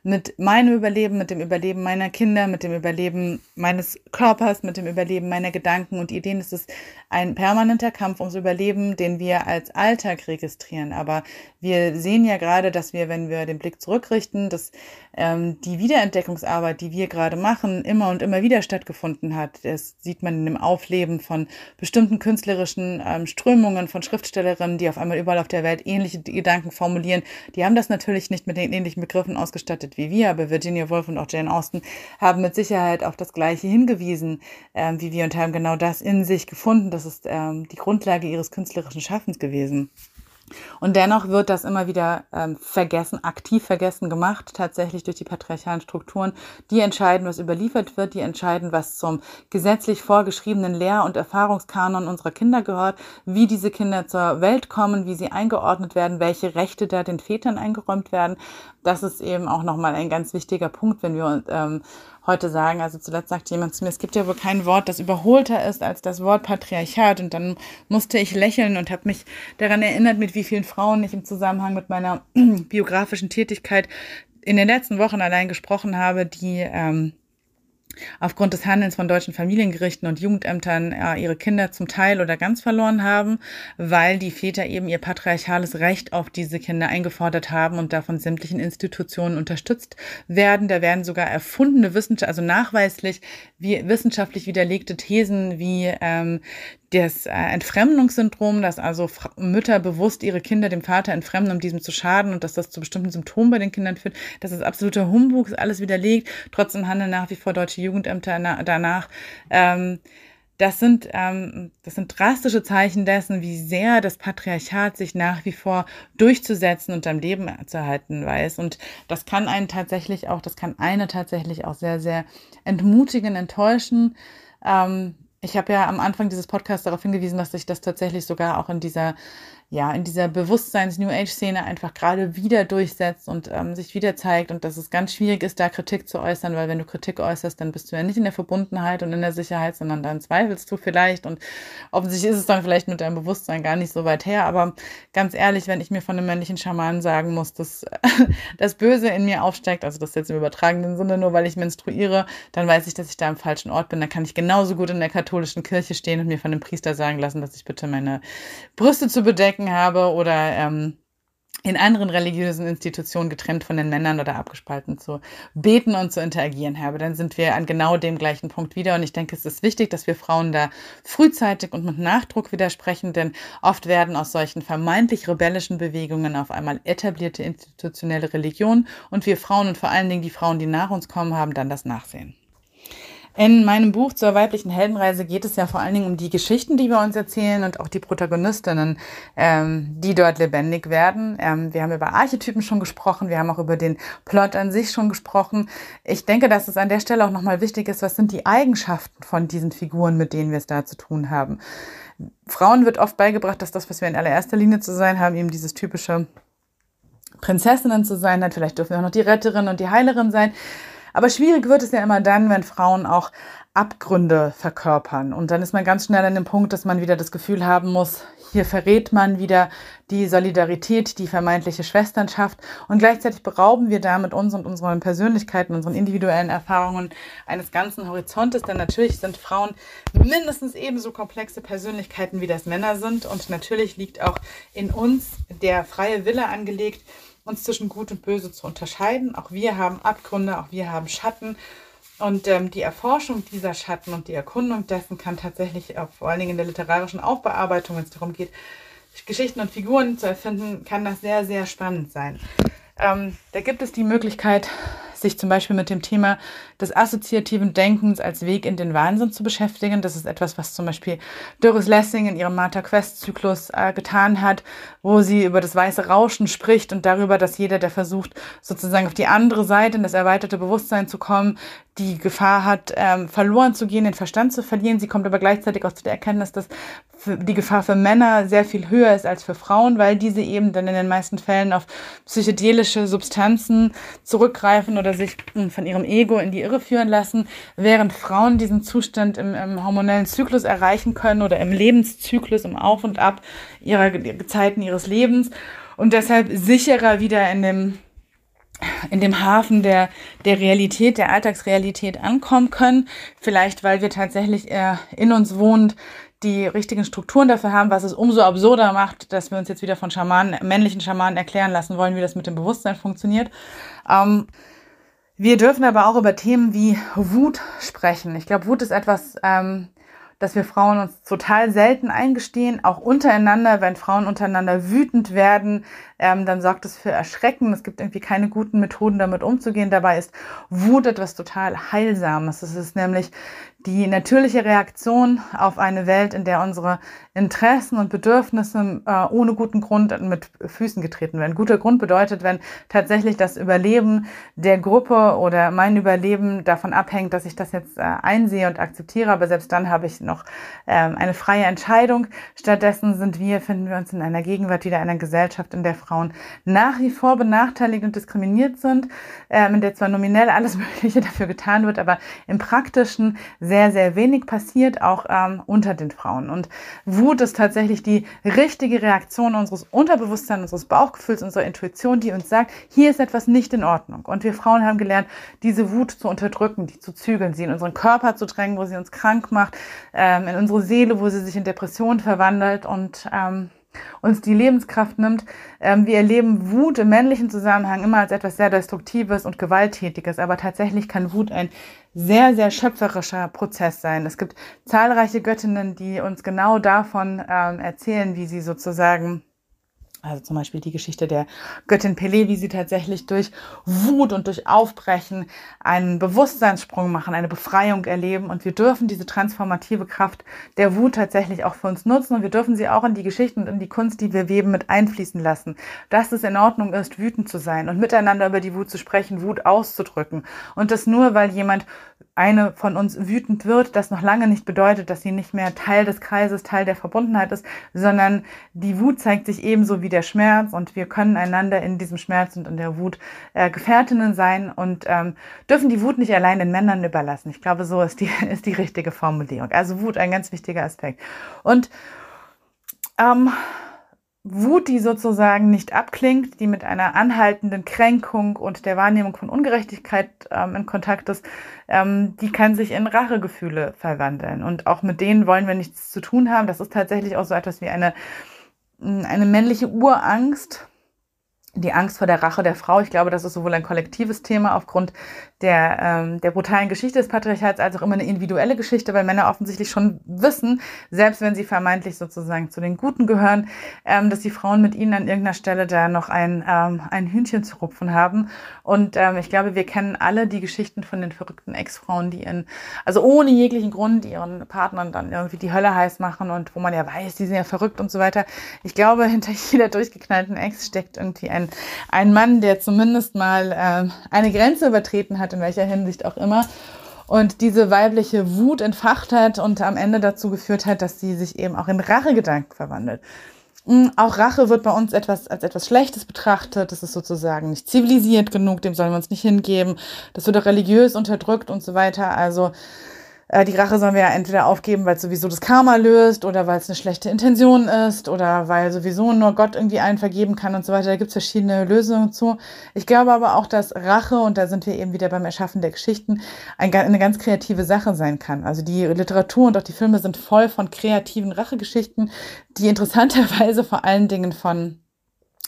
Speaker 1: Mit meinem Überleben, mit dem Überleben meiner Kinder, mit dem Überleben meines Körpers, mit dem Überleben meiner Gedanken und Ideen. Es ist ein permanenter Kampf ums Überleben, den wir als als Alltag registrieren. Aber wir sehen ja gerade, dass wir, wenn wir den Blick zurückrichten, dass ähm, die Wiederentdeckungsarbeit, die wir gerade machen, immer und immer wieder stattgefunden hat. Das sieht man in dem Aufleben von bestimmten künstlerischen ähm, Strömungen, von Schriftstellerinnen, die auf einmal überall auf der Welt ähnliche Gedanken formulieren. Die haben das natürlich nicht mit den ähnlichen Begriffen ausgestattet wie wir, aber Virginia Woolf und auch Jane Austen haben mit Sicherheit auf das Gleiche hingewiesen ähm, wie wir und haben genau das in sich gefunden. Das ist ähm, die Grundlage ihres künstlerischen Schaffens gewesen gewesen. Und dennoch wird das immer wieder ähm, vergessen, aktiv vergessen gemacht, tatsächlich durch die patriarchalen Strukturen. Die entscheiden, was überliefert wird, die entscheiden, was zum gesetzlich vorgeschriebenen Lehr- und Erfahrungskanon unserer Kinder gehört, wie diese Kinder zur Welt kommen, wie sie eingeordnet werden, welche Rechte da den Vätern eingeräumt werden. Das ist eben auch nochmal ein ganz wichtiger Punkt, wenn wir ähm, heute sagen, also zuletzt sagte jemand zu mir, es gibt ja wohl kein Wort, das überholter ist als das Wort Patriarchat. Und dann musste ich lächeln und habe mich daran erinnert, mit wie vielen Frauen ich im Zusammenhang mit meiner <clears throat> biografischen Tätigkeit in den letzten Wochen allein gesprochen habe, die ähm, aufgrund des Handelns von deutschen Familiengerichten und Jugendämtern äh, ihre Kinder zum Teil oder ganz verloren haben, weil die Väter eben ihr patriarchales Recht auf diese Kinder eingefordert haben und davon sämtlichen Institutionen unterstützt werden. Da werden sogar erfundene Wissenschaft, also nachweislich wie wissenschaftlich widerlegte Thesen wie ähm, das äh, Entfremdungssyndrom, dass also Mütter bewusst ihre Kinder dem Vater entfremden, um diesem zu schaden und dass das zu bestimmten Symptomen bei den Kindern führt, das ist absoluter Humbug, ist alles widerlegt. Trotzdem handeln nach wie vor deutsche Jugendämter danach. Ähm, das sind, ähm, das sind drastische Zeichen dessen, wie sehr das Patriarchat sich nach wie vor durchzusetzen und am Leben zu erhalten weiß. Und das kann einen tatsächlich auch, das kann eine tatsächlich auch sehr, sehr entmutigen, enttäuschen. Ähm, ich habe ja am Anfang dieses Podcasts darauf hingewiesen, dass sich das tatsächlich sogar auch in dieser ja, in dieser Bewusstseins-New Age-Szene einfach gerade wieder durchsetzt und ähm, sich wieder zeigt und dass es ganz schwierig ist, da Kritik zu äußern, weil wenn du Kritik äußerst, dann bist du ja nicht in der Verbundenheit und in der Sicherheit, sondern dann zweifelst du vielleicht und offensichtlich ist es dann vielleicht mit deinem Bewusstsein gar nicht so weit her, aber ganz ehrlich, wenn ich mir von einem männlichen Schamanen sagen muss, dass <laughs> das Böse in mir aufsteigt, also das jetzt im übertragenen Sinne, nur weil ich menstruiere, dann weiß ich, dass ich da am falschen Ort bin, dann kann ich genauso gut in der katholischen Kirche stehen und mir von dem Priester sagen lassen, dass ich bitte meine Brüste zu bedecken Becken habe oder ähm, in anderen religiösen Institutionen getrennt von den Männern oder abgespalten zu beten und zu interagieren habe, dann sind wir an genau dem gleichen Punkt wieder. Und ich denke, es ist wichtig, dass wir Frauen da frühzeitig und mit Nachdruck widersprechen, denn oft werden aus solchen vermeintlich rebellischen Bewegungen auf einmal etablierte institutionelle Religionen und wir Frauen und vor allen Dingen die Frauen, die nach uns kommen, haben dann das Nachsehen. In meinem Buch zur weiblichen Heldenreise geht es ja vor allen Dingen um die Geschichten, die wir uns erzählen und auch die Protagonistinnen, ähm, die dort lebendig werden. Ähm, wir haben über Archetypen schon gesprochen, wir haben auch über den Plot an sich schon gesprochen. Ich denke, dass es an der Stelle auch nochmal wichtig ist, was sind die Eigenschaften von diesen Figuren, mit denen wir es da zu tun haben. Frauen wird oft beigebracht, dass das, was wir in allererster Linie zu sein haben, eben dieses typische Prinzessinnen zu sein hat. Vielleicht dürfen wir auch noch die Retterin und die Heilerin sein. Aber schwierig wird es ja immer dann, wenn Frauen auch Abgründe verkörpern. Und dann ist man ganz schnell an dem Punkt, dass man wieder das Gefühl haben muss, hier verrät man wieder die Solidarität, die vermeintliche Schwesternschaft. Und gleichzeitig berauben wir damit uns und unseren Persönlichkeiten, unseren individuellen Erfahrungen eines ganzen Horizontes. Denn natürlich sind Frauen mindestens ebenso komplexe Persönlichkeiten, wie das Männer sind. Und natürlich liegt auch in uns der freie Wille angelegt, uns zwischen Gut und Böse zu unterscheiden. Auch wir haben Abgründe, auch wir haben Schatten. Und ähm, die Erforschung dieser Schatten und die Erkundung dessen kann tatsächlich auch vor allen Dingen in der literarischen Aufbearbeitung, wenn es darum geht, Geschichten und Figuren zu erfinden, kann das sehr, sehr spannend sein. Ähm, da gibt es die Möglichkeit, sich zum Beispiel mit dem Thema des assoziativen Denkens als Weg in den Wahnsinn zu beschäftigen. Das ist etwas, was zum Beispiel Doris Lessing in ihrem Martha Quest-Zyklus äh, getan hat, wo sie über das weiße Rauschen spricht und darüber, dass jeder, der versucht, sozusagen auf die andere Seite in das erweiterte Bewusstsein zu kommen, die Gefahr hat, ähm, verloren zu gehen, den Verstand zu verlieren. Sie kommt aber gleichzeitig auch zu der Erkenntnis, dass die Gefahr für Männer sehr viel höher ist als für Frauen, weil diese eben dann in den meisten Fällen auf psychedelische Substanzen zurückgreifen oder sich hm, von ihrem Ego in die Irre führen lassen, während Frauen diesen Zustand im, im hormonellen Zyklus erreichen können oder im Lebenszyklus, im Auf und Ab ihrer Zeiten ihres Lebens und deshalb sicherer wieder in dem in dem Hafen der, der Realität, der Alltagsrealität ankommen können. Vielleicht, weil wir tatsächlich äh, in uns wohnend die richtigen Strukturen dafür haben, was es umso absurder macht, dass wir uns jetzt wieder von Schamanen, männlichen Schamanen erklären lassen wollen, wie das mit dem Bewusstsein funktioniert. Ähm, wir dürfen aber auch über Themen wie Wut sprechen. Ich glaube, Wut ist etwas, ähm, dass wir Frauen uns total selten eingestehen, auch untereinander, wenn Frauen untereinander wütend werden, ähm, dann sorgt es für Erschrecken. Es gibt irgendwie keine guten Methoden, damit umzugehen. Dabei ist Wut etwas total Heilsames. Es ist nämlich die natürliche Reaktion auf eine Welt, in der unsere Interessen und Bedürfnisse äh, ohne guten Grund mit Füßen getreten werden. Guter Grund bedeutet, wenn tatsächlich das Überleben der Gruppe oder mein Überleben davon abhängt, dass ich das jetzt äh, einsehe und akzeptiere, aber selbst dann habe ich noch äh, eine freie Entscheidung. Stattdessen sind wir, finden wir uns in einer Gegenwart wieder einer Gesellschaft, in der Frauen nach wie vor benachteiligt und diskriminiert sind, ähm, in der zwar nominell alles <laughs> Mögliche dafür getan wird, aber im Praktischen sehr, sehr wenig passiert, auch ähm, unter den Frauen. Und Wut ist tatsächlich die richtige Reaktion unseres Unterbewusstseins, unseres Bauchgefühls, unserer Intuition, die uns sagt, hier ist etwas nicht in Ordnung. Und wir Frauen haben gelernt, diese Wut zu unterdrücken, die zu zügeln, sie in unseren Körper zu drängen, wo sie uns krank macht, ähm, in unsere Seele, wo sie sich in Depression verwandelt und ähm, uns die Lebenskraft nimmt. Ähm, wir erleben Wut im männlichen Zusammenhang immer als etwas sehr Destruktives und Gewalttätiges, aber tatsächlich kann Wut ein sehr, sehr schöpferischer Prozess sein. Es gibt zahlreiche Göttinnen, die uns genau davon ähm, erzählen, wie sie sozusagen also zum Beispiel die Geschichte der Göttin Pele, wie sie tatsächlich durch Wut und durch Aufbrechen einen Bewusstseinssprung machen, eine Befreiung erleben. Und wir dürfen diese transformative Kraft der Wut tatsächlich auch für uns nutzen. Und wir dürfen sie auch in die Geschichten und in die Kunst, die wir weben, mit einfließen lassen. Dass es in Ordnung ist, wütend zu sein und miteinander über die Wut zu sprechen, Wut auszudrücken. Und das nur, weil jemand eine von uns wütend wird, das noch lange nicht bedeutet, dass sie nicht mehr Teil des Kreises, Teil der Verbundenheit ist, sondern die Wut zeigt sich ebenso wie der Schmerz und wir können einander in diesem Schmerz und in der Wut äh, Gefährtinnen sein und ähm, dürfen die Wut nicht allein den Männern überlassen. Ich glaube, so ist die, <laughs> ist die richtige Formulierung. Also Wut ein ganz wichtiger Aspekt. Und ähm, Wut, die sozusagen nicht abklingt, die mit einer anhaltenden Kränkung und der Wahrnehmung von Ungerechtigkeit ähm, in Kontakt ist, ähm, die kann sich in Rachegefühle verwandeln. Und auch mit denen wollen wir nichts zu tun haben. Das ist tatsächlich auch so etwas wie eine, eine männliche Urangst, die Angst vor der Rache der Frau. Ich glaube, das ist sowohl ein kollektives Thema aufgrund der, ähm, der brutalen Geschichte des Patriarchats als auch immer eine individuelle Geschichte, weil Männer offensichtlich schon wissen, selbst wenn sie vermeintlich sozusagen zu den Guten gehören, ähm, dass die Frauen mit ihnen an irgendeiner Stelle da noch ein, ähm, ein Hühnchen zu rupfen haben. Und ähm, ich glaube, wir kennen alle die Geschichten von den verrückten Ex-Frauen, die in, also ohne jeglichen Grund ihren Partnern dann irgendwie die Hölle heiß machen und wo man ja weiß, die sind ja verrückt und so weiter. Ich glaube, hinter jeder durchgeknallten Ex steckt irgendwie ein, ein Mann, der zumindest mal ähm, eine Grenze übertreten hat, in welcher Hinsicht auch immer. Und diese weibliche Wut entfacht hat und am Ende dazu geführt hat, dass sie sich eben auch in Rachegedanken verwandelt. Hm, auch Rache wird bei uns etwas als etwas Schlechtes betrachtet. Das ist sozusagen nicht zivilisiert genug, dem sollen wir uns nicht hingeben. Das wird auch religiös unterdrückt und so weiter. Also äh, die Rache sollen wir ja entweder aufgeben, weil es sowieso das Karma löst oder weil es eine schlechte Intention ist oder weil sowieso nur Gott irgendwie einen vergeben kann und so weiter. Da gibt es verschiedene Lösungen zu. Ich glaube aber auch, dass Rache, und da sind wir eben wieder beim Erschaffen der Geschichten, ein, eine ganz kreative Sache sein kann. Also die Literatur und auch die Filme sind voll von kreativen Rachegeschichten, die interessanterweise vor allen Dingen von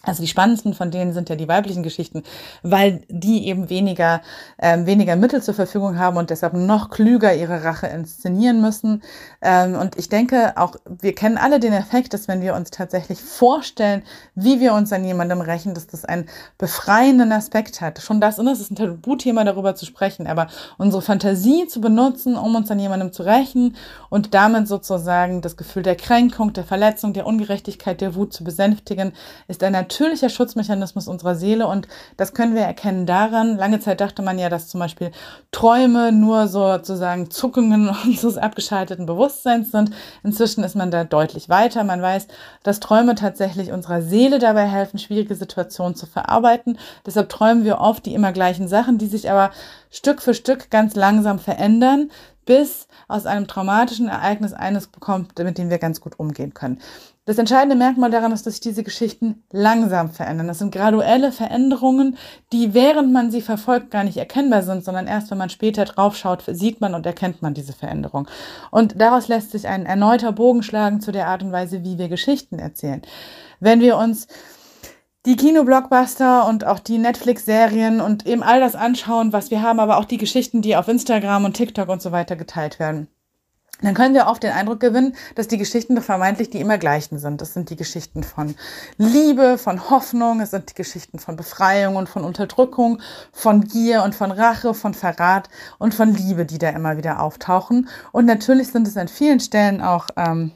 Speaker 1: also die spannendsten von denen sind ja die weiblichen Geschichten, weil die eben weniger, ähm, weniger Mittel zur Verfügung haben und deshalb noch klüger ihre Rache inszenieren müssen. Ähm, und ich denke auch, wir kennen alle den Effekt, dass wenn wir uns tatsächlich vorstellen, wie wir uns an jemandem rächen, dass das einen befreienden Aspekt hat. Schon das, und das ist ein Tabuthema, darüber zu sprechen, aber unsere Fantasie zu benutzen, um uns an jemandem zu rächen und damit sozusagen das Gefühl der Kränkung, der Verletzung, der Ungerechtigkeit, der Wut zu besänftigen, ist ein natürlicher Schutzmechanismus unserer Seele und das können wir erkennen daran. Lange Zeit dachte man ja, dass zum Beispiel Träume nur sozusagen Zuckungen <laughs> unseres abgeschalteten Bewusstseins sind. Inzwischen ist man da deutlich weiter. Man weiß, dass Träume tatsächlich unserer Seele dabei helfen, schwierige Situationen zu verarbeiten. Deshalb träumen wir oft die immer gleichen Sachen, die sich aber Stück für Stück ganz langsam verändern, bis aus einem traumatischen Ereignis eines bekommt, mit dem wir ganz gut umgehen können. Das entscheidende Merkmal daran ist, dass sich diese Geschichten langsam verändern. Das sind graduelle Veränderungen, die während man sie verfolgt gar nicht erkennbar sind, sondern erst wenn man später draufschaut, sieht man und erkennt man diese Veränderung. Und daraus lässt sich ein erneuter Bogen schlagen zu der Art und Weise, wie wir Geschichten erzählen. Wenn wir uns die Kinoblockbuster und auch die Netflix-Serien und eben all das anschauen, was wir haben, aber auch die Geschichten, die auf Instagram und TikTok und so weiter geteilt werden dann können wir oft den Eindruck gewinnen, dass die Geschichten doch vermeintlich die immer gleichen sind. Das sind die Geschichten von Liebe, von Hoffnung, es sind die Geschichten von Befreiung und von Unterdrückung, von Gier und von Rache, von Verrat und von Liebe, die da immer wieder auftauchen. Und natürlich sind es an vielen Stellen auch ähm,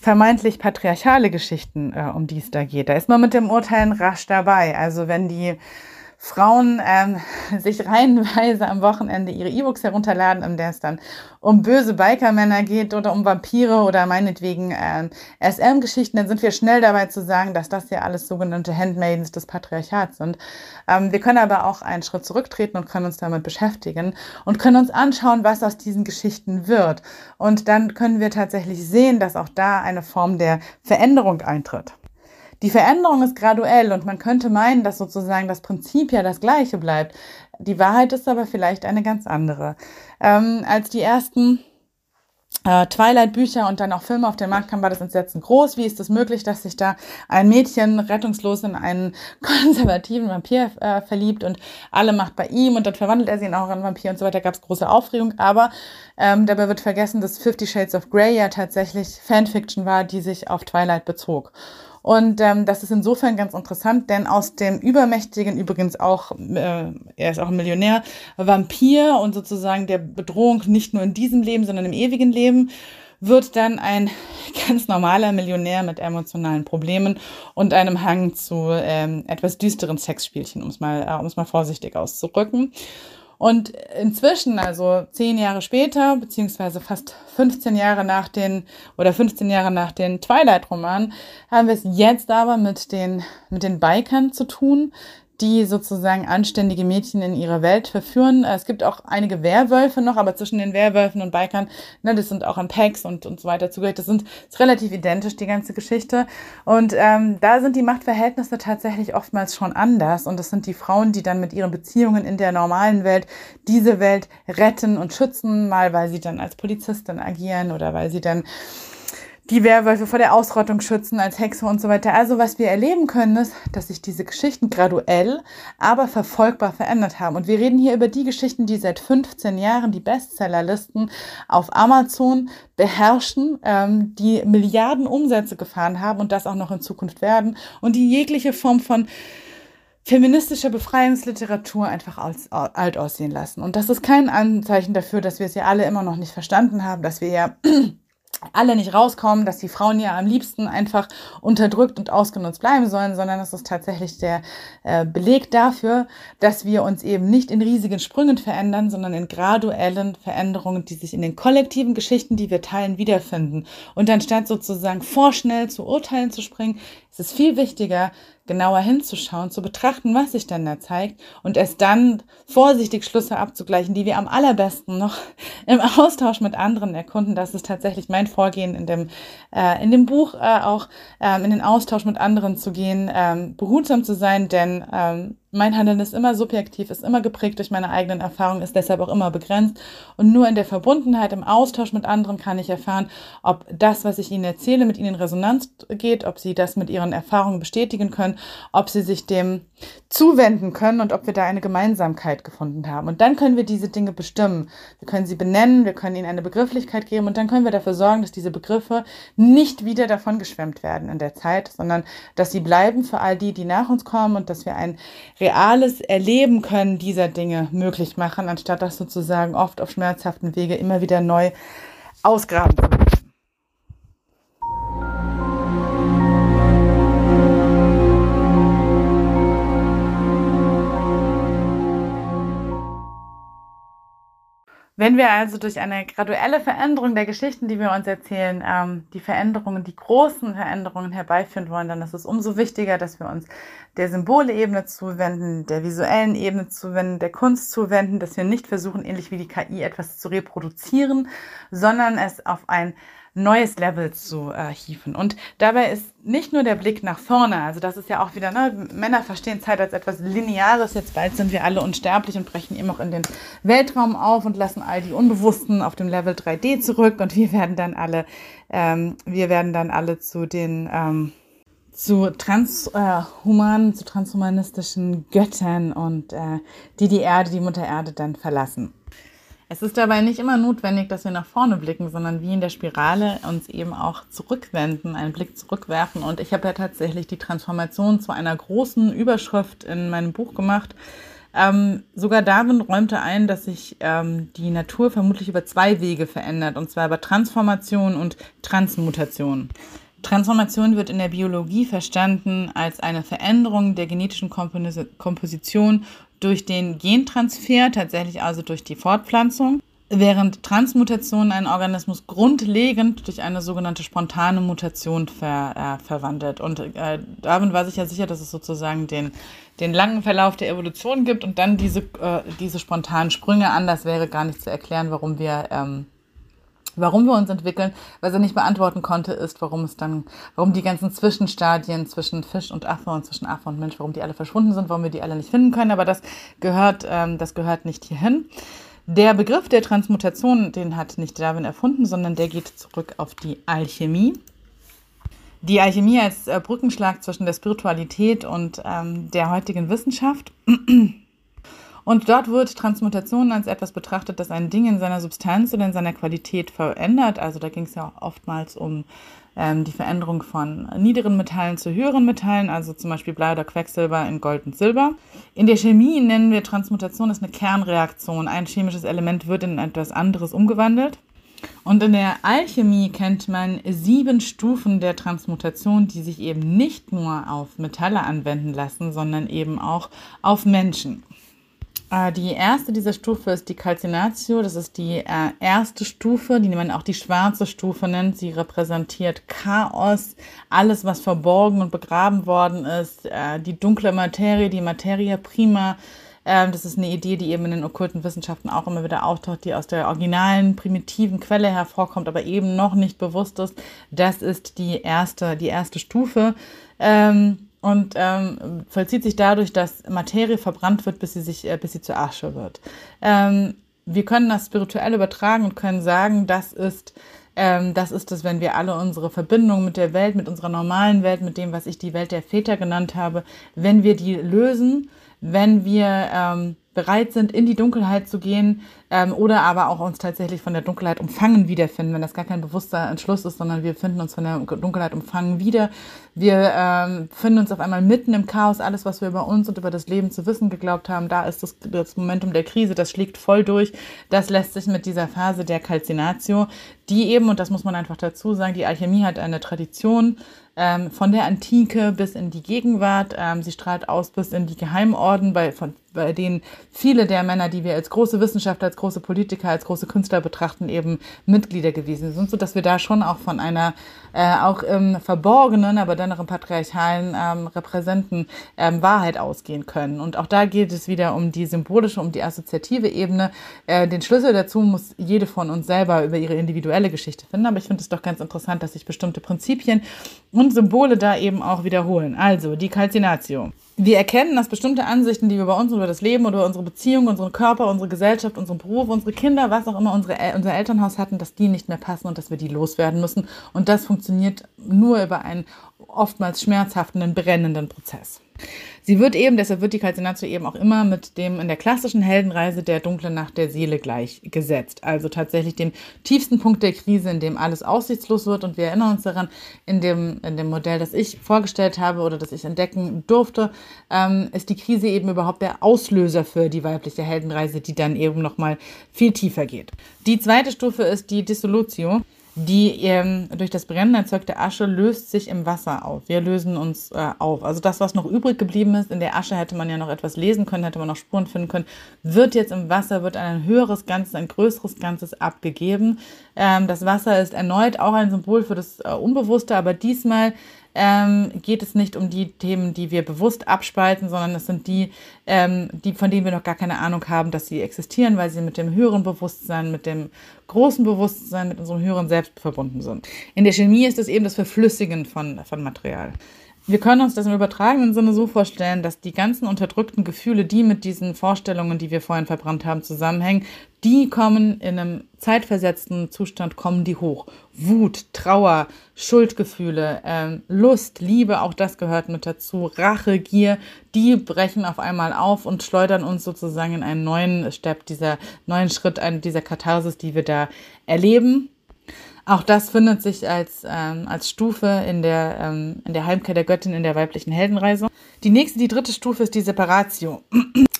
Speaker 1: vermeintlich patriarchale Geschichten, äh, um die es da geht. Da ist man mit dem Urteilen rasch dabei. Also wenn die Frauen ähm, <laughs> sich reihenweise am Wochenende ihre E-Books herunterladen, in der es dann um böse Bikermänner geht oder um Vampire oder meinetwegen ähm, SM-Geschichten, dann sind wir schnell dabei zu sagen, dass das ja alles sogenannte Handmaidens des Patriarchats sind. Ähm, wir können aber auch einen Schritt zurücktreten und können uns damit beschäftigen und können uns anschauen, was aus diesen Geschichten wird. Und dann können wir tatsächlich sehen, dass auch da eine Form der Veränderung eintritt. Die Veränderung ist graduell und man könnte meinen, dass sozusagen das Prinzip ja das gleiche bleibt. Die Wahrheit ist aber vielleicht eine ganz andere. Ähm, als die ersten äh, Twilight-Bücher und dann auch Filme auf den Markt kamen, war das Entsetzen groß. Wie ist es möglich, dass sich da ein Mädchen rettungslos in einen <laughs> konservativen Vampir äh, verliebt und alle macht bei ihm und dann verwandelt er sie in auch einen Vampir und so weiter. Gab es große Aufregung, aber ähm, dabei wird vergessen, dass Fifty Shades of Grey ja tatsächlich Fanfiction war, die sich auf Twilight bezog. Und ähm, das ist insofern ganz interessant, denn aus dem übermächtigen, übrigens auch, äh, er ist auch ein Millionär, Vampir und sozusagen der Bedrohung nicht nur in diesem Leben, sondern im ewigen Leben, wird dann ein <laughs> ganz normaler Millionär mit emotionalen Problemen und einem Hang zu ähm, etwas düsteren Sexspielchen, um es mal, äh, um es mal vorsichtig auszurücken. Und inzwischen, also zehn Jahre später, beziehungsweise fast 15 Jahre nach den, oder 15 Jahre nach den Twilight-Romanen, haben wir es jetzt aber mit den, mit den Bikern zu tun, die sozusagen anständige Mädchen in ihre Welt verführen. Es gibt auch einige Werwölfe noch, aber zwischen den Werwölfen und Bikern, ne, das sind auch an Packs und, und so weiter zugehört. Das sind ist relativ identisch, die ganze Geschichte. Und ähm, da sind die Machtverhältnisse tatsächlich oftmals schon anders. Und das sind die Frauen, die dann mit ihren Beziehungen in der normalen Welt diese Welt retten und schützen, mal weil sie dann als Polizistin agieren oder weil sie dann die Werwölfe vor der Ausrottung schützen als Hexe und so weiter. Also was wir erleben können, ist, dass sich diese Geschichten graduell, aber verfolgbar verändert haben. Und wir reden hier über die Geschichten, die seit 15 Jahren die Bestsellerlisten auf Amazon beherrschen, ähm, die Milliarden Umsätze gefahren haben und das auch noch in Zukunft werden und die jegliche Form von feministischer Befreiungsliteratur einfach als, alt aussehen lassen. Und das ist kein Anzeichen dafür, dass wir es ja alle immer noch nicht verstanden haben, dass wir ja alle nicht rauskommen, dass die Frauen ja am liebsten einfach unterdrückt und ausgenutzt bleiben sollen, sondern es ist tatsächlich der äh, Beleg dafür, dass wir uns eben nicht in riesigen Sprüngen verändern, sondern in graduellen Veränderungen, die sich in den kollektiven Geschichten, die wir teilen, wiederfinden. Und anstatt sozusagen vorschnell zu Urteilen zu springen, ist es viel wichtiger, genauer hinzuschauen, zu betrachten, was sich denn da zeigt und es dann vorsichtig Schlüsse abzugleichen, die wir am allerbesten noch <laughs> im Austausch mit anderen erkunden. Das ist tatsächlich mein Vorgehen in dem, äh, in dem Buch, äh, auch ähm, in den Austausch mit anderen zu gehen, ähm, behutsam zu sein, denn ähm, mein Handeln ist immer subjektiv, ist immer geprägt durch meine eigenen Erfahrungen, ist deshalb auch immer begrenzt. Und nur in der Verbundenheit, im Austausch mit anderen kann ich erfahren, ob das, was ich ihnen erzähle, mit ihnen in Resonanz geht, ob sie das mit ihren Erfahrungen bestätigen können, ob sie sich dem zuwenden können und ob wir da eine Gemeinsamkeit gefunden haben. Und dann können wir diese Dinge bestimmen. Wir können sie benennen, wir können ihnen eine Begrifflichkeit geben und dann können wir dafür sorgen, dass diese Begriffe nicht wieder davon geschwemmt werden in der Zeit, sondern dass sie bleiben für all die, die nach uns kommen und dass wir ein reales Erleben können dieser Dinge möglich machen, anstatt das sozusagen oft auf schmerzhaften Wege immer wieder neu ausgraben zu müssen. Wenn wir also durch eine graduelle Veränderung der Geschichten, die wir uns erzählen, ähm, die Veränderungen, die großen Veränderungen herbeiführen wollen, dann ist es umso wichtiger, dass wir uns der Symbolebene zuwenden, der visuellen Ebene zuwenden, der Kunst zuwenden, dass wir nicht versuchen, ähnlich wie die KI etwas zu reproduzieren, sondern es auf ein neues Level zu äh, hieven. Und dabei ist nicht nur der Blick nach vorne, also das ist ja auch wieder, ne, Männer verstehen Zeit als etwas Lineares, jetzt bald sind wir alle unsterblich und brechen eben auch in den Weltraum auf und lassen all die Unbewussten auf dem Level 3D zurück und wir werden dann alle, ähm, wir werden dann alle zu den, ähm, zu transhumanen, äh, zu transhumanistischen Göttern und äh, die die Erde, die Mutter Erde dann verlassen. Es ist dabei nicht immer notwendig, dass wir nach vorne blicken, sondern wie in der Spirale uns eben auch zurückwenden, einen Blick zurückwerfen. Und ich habe ja tatsächlich die Transformation zu einer großen Überschrift in meinem Buch gemacht. Ähm, sogar Darwin räumte ein, dass sich ähm, die Natur vermutlich über zwei Wege verändert, und zwar über Transformation und Transmutation. Transformation wird in der Biologie verstanden als eine Veränderung der genetischen Komposition durch den Gentransfer, tatsächlich also durch die Fortpflanzung, während Transmutation einen Organismus grundlegend durch eine sogenannte spontane Mutation ver, äh, verwandelt. Und äh, Darwin war sich ja sicher, dass es sozusagen den, den langen Verlauf der Evolution gibt und dann diese, äh, diese spontanen Sprünge. Anders wäre gar nicht zu erklären, warum wir ähm, warum wir uns entwickeln. Was er nicht beantworten konnte, ist, warum es dann, warum die ganzen Zwischenstadien zwischen Fisch und Affe und zwischen Affe und Mensch, warum die alle verschwunden sind, warum wir die alle nicht finden können. Aber das gehört, ähm, das gehört nicht hierhin. Der Begriff der Transmutation, den hat nicht Darwin erfunden, sondern der geht zurück auf die Alchemie. Die Alchemie als äh, Brückenschlag zwischen der Spiritualität und ähm, der heutigen Wissenschaft. Und dort wird Transmutation als etwas betrachtet, das ein Ding in seiner Substanz oder in seiner Qualität verändert. Also da ging es ja oftmals um ähm, die Veränderung von niederen Metallen zu höheren Metallen, also zum Beispiel Blei oder Quecksilber in Gold und Silber. In der Chemie nennen wir Transmutation ist eine Kernreaktion. Ein chemisches Element wird in etwas anderes umgewandelt. Und in der Alchemie kennt man sieben Stufen der Transmutation, die sich eben nicht nur auf Metalle anwenden lassen, sondern eben auch auf Menschen. Äh, die erste dieser Stufe ist die Calcinatio. Das ist die äh, erste Stufe, die man auch die schwarze Stufe nennt. Sie repräsentiert Chaos, alles, was verborgen und begraben worden ist, äh, die dunkle Materie, die Materia prima. Ähm, das ist eine Idee, die eben in den okkulten Wissenschaften auch immer wieder auftaucht, die aus der originalen, primitiven Quelle hervorkommt, aber eben noch nicht bewusst ist. Das ist die erste, die erste Stufe. Ähm, und ähm, vollzieht sich dadurch, dass Materie verbrannt wird, bis sie sich, äh, bis sie zur Asche wird. Ähm, wir können das spirituell übertragen und können sagen, das ist ähm, das ist es, wenn wir alle unsere Verbindungen mit der Welt, mit unserer normalen Welt, mit dem, was ich die Welt der Väter genannt habe, wenn wir die lösen, wenn wir ähm, bereit sind, in die Dunkelheit zu gehen ähm, oder aber auch uns tatsächlich von der Dunkelheit umfangen wiederfinden, wenn das gar kein bewusster Entschluss ist, sondern wir finden uns von der Dunkelheit umfangen wieder. Wir ähm, finden uns auf einmal mitten im Chaos. Alles, was wir über uns und über das Leben zu wissen geglaubt haben, da ist das, das Momentum der Krise, das schlägt voll durch. Das lässt sich mit dieser Phase der Calcinatio, die eben, und das muss man einfach dazu sagen, die Alchemie hat eine Tradition, ähm, von der Antike bis in die Gegenwart. Ähm, sie strahlt aus bis in die Geheimorden, bei, von, bei denen viele der Männer, die wir als große Wissenschaftler, als große Politiker, als große Künstler betrachten, eben Mitglieder gewesen sind, sodass wir da schon auch von einer äh, auch im verborgenen, aber dennoch im patriarchalen ähm, Repräsenten ähm, Wahrheit ausgehen können. Und auch da geht es wieder um die symbolische, um die assoziative Ebene. Äh, den Schlüssel dazu muss jede von uns selber über ihre individuelle Geschichte finden. Aber ich finde es doch ganz interessant, dass sich bestimmte Prinzipien und Symbole da eben auch wiederholen. Also die Calcinatio. Wir erkennen, dass bestimmte Ansichten, die wir bei uns über das Leben oder unsere Beziehung, unseren Körper, unsere Gesellschaft, unseren Beruf, unsere Kinder, was auch immer unsere, unser Elternhaus hatten, dass die nicht mehr passen und dass wir die loswerden müssen. Und das funktioniert nur über einen oftmals schmerzhaften, brennenden Prozess. Sie wird eben, deshalb wird die Calcinatio eben auch immer mit dem in der klassischen Heldenreise der dunklen Nacht der Seele gleichgesetzt. Also tatsächlich dem tiefsten Punkt der Krise, in dem alles aussichtslos wird. Und wir erinnern uns daran, in dem, in dem Modell, das ich vorgestellt habe oder das ich entdecken durfte, ähm, ist die Krise eben überhaupt der Auslöser für die weibliche Heldenreise, die dann eben nochmal viel tiefer geht. Die zweite Stufe ist die Dissolutio die ähm, durch das Brennen erzeugte Asche löst sich im Wasser auf. Wir lösen uns äh, auf. Also das, was noch übrig geblieben ist, in der Asche hätte man ja noch etwas lesen können, hätte man noch Spuren finden können, wird jetzt im Wasser, wird ein höheres Ganzes, ein größeres Ganzes abgegeben. Ähm, das Wasser ist erneut auch ein Symbol für das äh, Unbewusste, aber diesmal ähm, geht es nicht um die Themen, die wir bewusst abspalten, sondern es sind die, ähm, die, von denen wir noch gar keine Ahnung haben, dass sie existieren, weil sie mit dem höheren Bewusstsein, mit dem großen Bewusstsein, mit unserem höheren Selbst verbunden sind. In der Chemie ist es eben das Verflüssigen von, von Material. Wir können uns das im übertragenen Sinne so vorstellen, dass die ganzen unterdrückten Gefühle, die mit diesen Vorstellungen, die wir vorhin verbrannt haben, zusammenhängen, die kommen in einem zeitversetzten Zustand, kommen die hoch. Wut, Trauer, Schuldgefühle, ähm, Lust, Liebe, auch das gehört mit dazu, Rache, Gier, die brechen auf einmal auf und schleudern uns sozusagen in einen neuen Step, dieser neuen Schritt, dieser Katharsis, die wir da erleben. Auch das findet sich als, ähm, als Stufe in der, ähm, in der Heimkehr der Göttin in der weiblichen Heldenreise. Die nächste, die dritte Stufe ist die Separatio.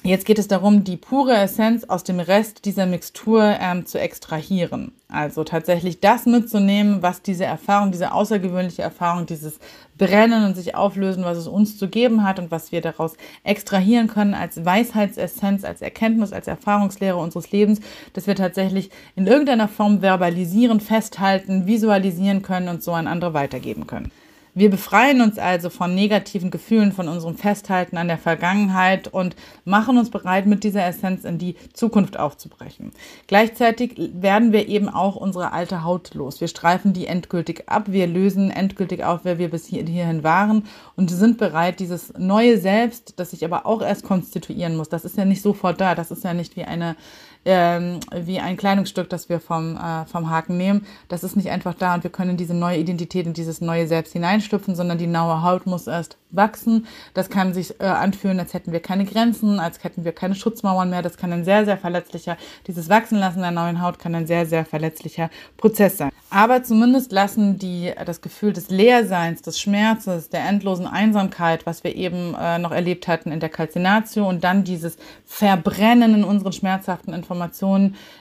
Speaker 1: Jetzt geht es darum, die pure Essenz aus dem Rest dieser Mixtur ähm, zu extrahieren. Also tatsächlich das mitzunehmen, was diese Erfahrung, diese außergewöhnliche Erfahrung, dieses Brennen und sich auflösen, was es uns zu geben hat und was wir daraus extrahieren können als Weisheitsessenz, als Erkenntnis, als Erfahrungslehre unseres Lebens, dass wir tatsächlich in irgendeiner Form verbalisieren, festhalten, visualisieren können und so an andere weitergeben können. Wir befreien uns also von negativen Gefühlen, von unserem Festhalten an der Vergangenheit und machen uns bereit, mit dieser Essenz in die Zukunft aufzubrechen. Gleichzeitig werden wir eben auch unsere alte Haut los. Wir streifen die endgültig ab, wir lösen endgültig auf, wer wir bis hierhin waren und sind bereit, dieses neue Selbst, das sich aber auch erst konstituieren muss, das ist ja nicht sofort da, das ist ja nicht wie eine ähm, wie ein Kleidungsstück, das wir vom, äh, vom Haken nehmen. Das ist nicht einfach da und wir können diese neue Identität in dieses neue Selbst hineinstüpfen, sondern die naue Haut muss erst wachsen. Das kann sich äh, anfühlen, als hätten wir keine Grenzen, als hätten wir keine Schutzmauern mehr. Das kann ein sehr, sehr verletzlicher, dieses Wachsenlassen der neuen Haut kann ein sehr, sehr verletzlicher Prozess sein. Aber zumindest lassen die das Gefühl des Leerseins, des Schmerzes, der endlosen Einsamkeit, was wir eben äh, noch erlebt hatten in der Calcinatio und dann dieses Verbrennen in unseren schmerzhaften Informationen,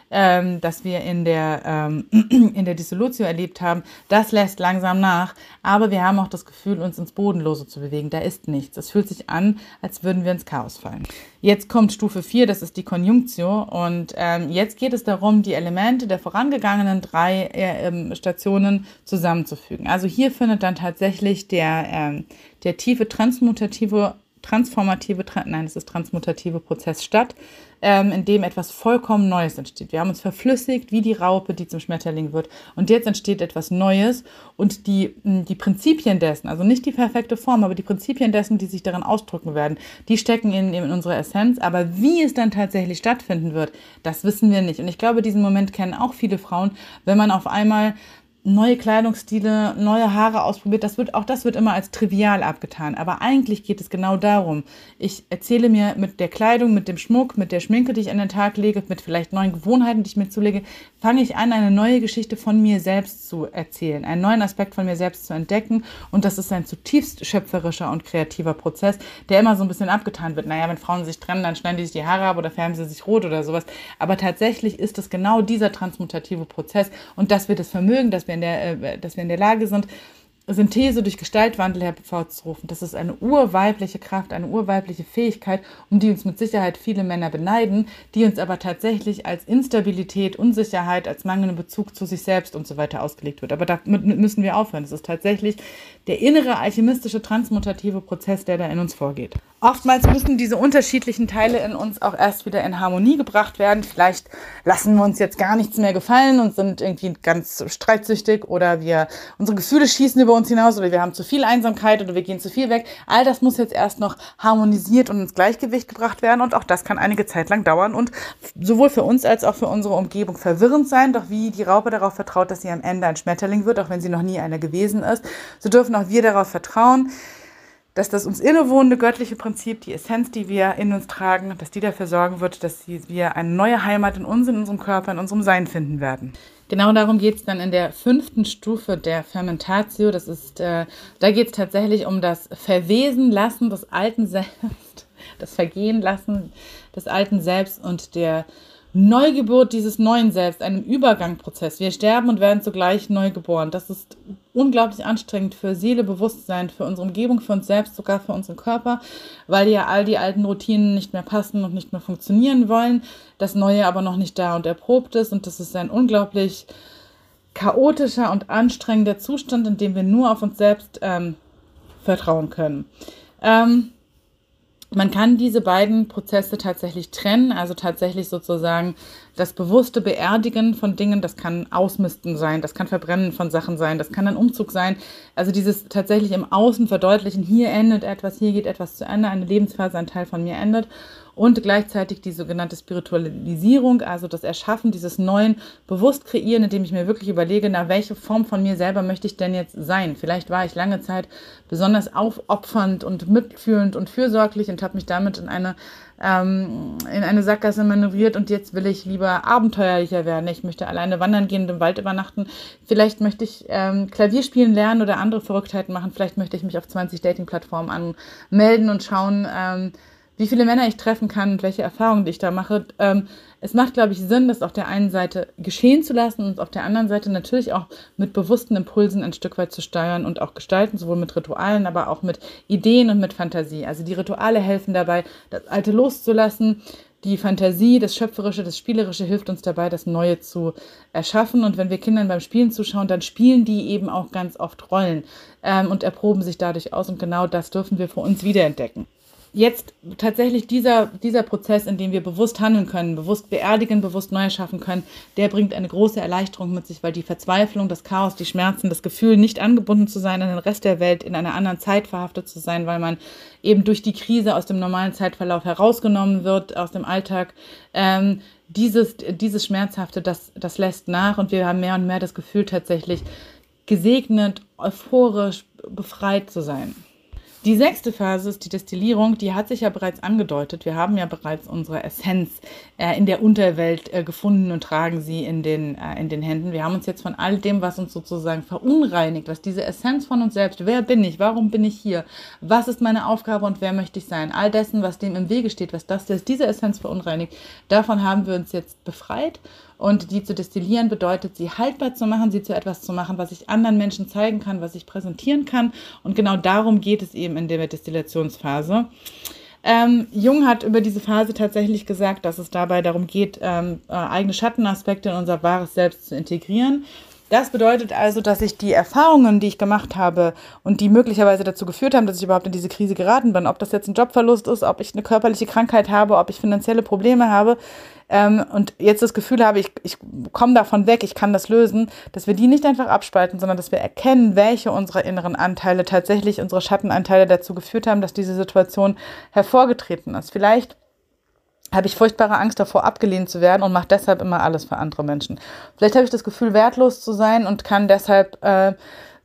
Speaker 1: ähm, das wir in der, ähm, <clears throat> in der Dissolutio erlebt haben, das lässt langsam nach. Aber wir haben auch das Gefühl, uns ins Bodenlose zu bewegen. Da ist nichts. Es fühlt sich an, als würden wir ins Chaos fallen. Jetzt kommt Stufe 4, das ist die Conjunctio. Und ähm, jetzt geht es darum, die Elemente der vorangegangenen drei äh, ähm, Stationen zusammenzufügen. Also hier findet dann tatsächlich der, ähm, der tiefe transmutative transformative, nein, es ist transmutative Prozess statt, ähm, in dem etwas vollkommen Neues entsteht. Wir haben uns verflüssigt wie die Raupe, die zum Schmetterling wird. Und jetzt entsteht etwas Neues und die, die Prinzipien dessen, also nicht die perfekte Form, aber die Prinzipien dessen, die sich darin ausdrücken werden, die stecken in, in unserer Essenz. Aber wie es dann tatsächlich stattfinden wird, das wissen wir nicht. Und ich glaube, diesen Moment kennen auch viele Frauen, wenn man auf einmal neue Kleidungsstile, neue Haare ausprobiert. Das wird, auch das wird immer als trivial abgetan. Aber eigentlich geht es genau darum. Ich erzähle mir mit der Kleidung, mit dem Schmuck, mit der Schminke, die ich an den Tag lege, mit vielleicht neuen Gewohnheiten, die ich mir zulege, fange ich an, eine neue Geschichte von mir selbst zu erzählen, einen neuen Aspekt von mir selbst zu entdecken. Und das ist ein zutiefst schöpferischer und kreativer Prozess, der immer so ein bisschen abgetan wird. Naja, wenn Frauen sich trennen, dann schneiden die sich die Haare ab oder färben sie sich rot oder sowas. Aber tatsächlich ist es genau dieser transmutative Prozess und dass wir das Vermögen, dass wir in der, äh, dass wir in der Lage sind, Synthese durch Gestaltwandel hervorzurufen. Das ist eine urweibliche Kraft, eine urweibliche Fähigkeit, um die uns mit Sicherheit viele Männer beneiden, die uns aber tatsächlich als Instabilität, Unsicherheit, als mangelnden Bezug zu sich selbst und so weiter ausgelegt wird. Aber damit müssen wir aufhören. Es ist tatsächlich der innere alchemistische transmutative Prozess, der da in uns vorgeht. Oftmals müssen diese unterschiedlichen Teile in uns auch erst wieder in Harmonie gebracht werden. Vielleicht lassen wir uns jetzt gar nichts mehr gefallen und sind irgendwie ganz streitsüchtig oder wir, unsere Gefühle schießen über uns hinaus oder wir haben zu viel Einsamkeit oder wir gehen zu viel weg. All das muss jetzt erst noch harmonisiert und ins Gleichgewicht gebracht werden und auch das kann einige Zeit lang dauern und sowohl für uns als auch für unsere Umgebung verwirrend sein. Doch wie die Raupe darauf vertraut, dass sie am Ende ein Schmetterling wird, auch wenn sie noch nie einer gewesen ist, so dürfen auch wir darauf vertrauen, dass das uns innewohnende göttliche Prinzip, die Essenz, die wir in uns tragen, dass die dafür sorgen wird, dass wir eine neue Heimat in uns, in unserem Körper, in unserem Sein finden werden. Genau darum geht es dann in der fünften Stufe der Fermentatio. Das ist, äh, da geht es tatsächlich um das Verwesen lassen des alten <laughs> Selbst, das Vergehen lassen des alten Selbst und der Neugeburt dieses neuen Selbst, einem Übergangprozess. Wir sterben und werden zugleich neu geboren. Das ist unglaublich anstrengend für Seele, Bewusstsein, für unsere Umgebung, für uns selbst, sogar für unseren Körper, weil ja all die alten Routinen nicht mehr passen und nicht mehr funktionieren wollen, das Neue aber noch nicht da und erprobt ist und das ist ein unglaublich chaotischer und anstrengender Zustand, in dem wir nur auf uns selbst ähm, vertrauen können. Ähm, man kann diese beiden Prozesse tatsächlich trennen, also tatsächlich sozusagen das bewusste Beerdigen von Dingen, das kann Ausmisten sein, das kann Verbrennen von Sachen sein, das kann ein Umzug sein. Also dieses tatsächlich im Außen verdeutlichen, hier endet etwas, hier geht etwas zu Ende, eine Lebensphase, ein Teil von mir endet und gleichzeitig die sogenannte Spiritualisierung, also das Erschaffen dieses neuen, bewusst kreieren, indem ich mir wirklich überlege, na, welche Form von mir selber möchte ich denn jetzt sein? Vielleicht war ich lange Zeit besonders aufopfernd und mitfühlend und fürsorglich und habe mich damit in eine ähm, in eine Sackgasse manövriert und jetzt will ich lieber abenteuerlicher werden. Ich möchte alleine wandern gehen und im Wald übernachten. Vielleicht möchte ich ähm, Klavier spielen lernen oder andere Verrücktheiten machen. Vielleicht möchte ich mich auf 20 Dating-Plattformen anmelden und schauen, ähm, wie viele Männer ich treffen kann und welche Erfahrungen ich da mache. Ähm, es macht, glaube ich, Sinn, das auf der einen Seite geschehen zu lassen und auf der anderen Seite natürlich auch mit bewussten Impulsen ein Stück weit zu steuern und auch gestalten, sowohl mit Ritualen, aber auch mit Ideen und mit Fantasie. Also die Rituale helfen dabei, das Alte loszulassen. Die Fantasie, das Schöpferische, das Spielerische hilft uns dabei, das Neue zu erschaffen. Und wenn wir Kindern beim Spielen zuschauen, dann spielen die eben auch ganz oft Rollen ähm, und erproben sich dadurch aus. Und genau das dürfen wir für uns wiederentdecken jetzt tatsächlich dieser, dieser Prozess, in dem wir bewusst handeln können, bewusst beerdigen, bewusst neu schaffen können, der bringt eine große Erleichterung mit sich, weil die Verzweiflung, das Chaos, die Schmerzen, das Gefühl, nicht angebunden zu sein an den Rest der Welt, in einer anderen Zeit verhaftet zu sein, weil man eben durch die Krise aus dem normalen Zeitverlauf herausgenommen wird, aus dem Alltag, ähm, dieses, dieses Schmerzhafte, das, das lässt nach und wir haben mehr und mehr das Gefühl tatsächlich gesegnet, euphorisch, befreit zu sein. Die sechste Phase ist die Destillierung. Die hat sich ja bereits angedeutet. Wir haben ja bereits unsere Essenz äh, in der Unterwelt äh, gefunden und tragen sie in den, äh, in den Händen. Wir haben uns jetzt von all dem, was uns sozusagen verunreinigt, was diese Essenz von uns selbst, wer bin ich, warum bin ich hier, was ist meine Aufgabe und wer möchte ich sein, all dessen, was dem im Wege steht, was das, das diese Essenz verunreinigt, davon haben wir uns jetzt befreit und die zu destillieren bedeutet, sie haltbar zu machen, sie zu etwas zu machen, was ich anderen Menschen zeigen kann, was ich präsentieren kann. Und genau darum geht es eben in der Destillationsphase. Ähm, Jung hat über diese Phase tatsächlich gesagt, dass es dabei darum geht, ähm, äh, eigene Schattenaspekte in unser wahres Selbst zu integrieren das bedeutet also, dass ich die Erfahrungen, die ich gemacht habe und die möglicherweise dazu geführt haben, dass ich überhaupt in diese Krise geraten bin, ob das jetzt ein Jobverlust ist, ob ich eine körperliche Krankheit habe, ob ich finanzielle Probleme habe ähm, und jetzt das Gefühl habe, ich, ich komme davon weg, ich kann das lösen, dass wir die nicht einfach abspalten, sondern dass wir erkennen, welche unserer inneren Anteile tatsächlich unsere Schattenanteile dazu geführt haben, dass diese Situation hervorgetreten ist. Vielleicht habe ich furchtbare Angst davor, abgelehnt zu werden und mache deshalb immer alles für andere Menschen. Vielleicht habe ich das Gefühl, wertlos zu sein und kann deshalb äh,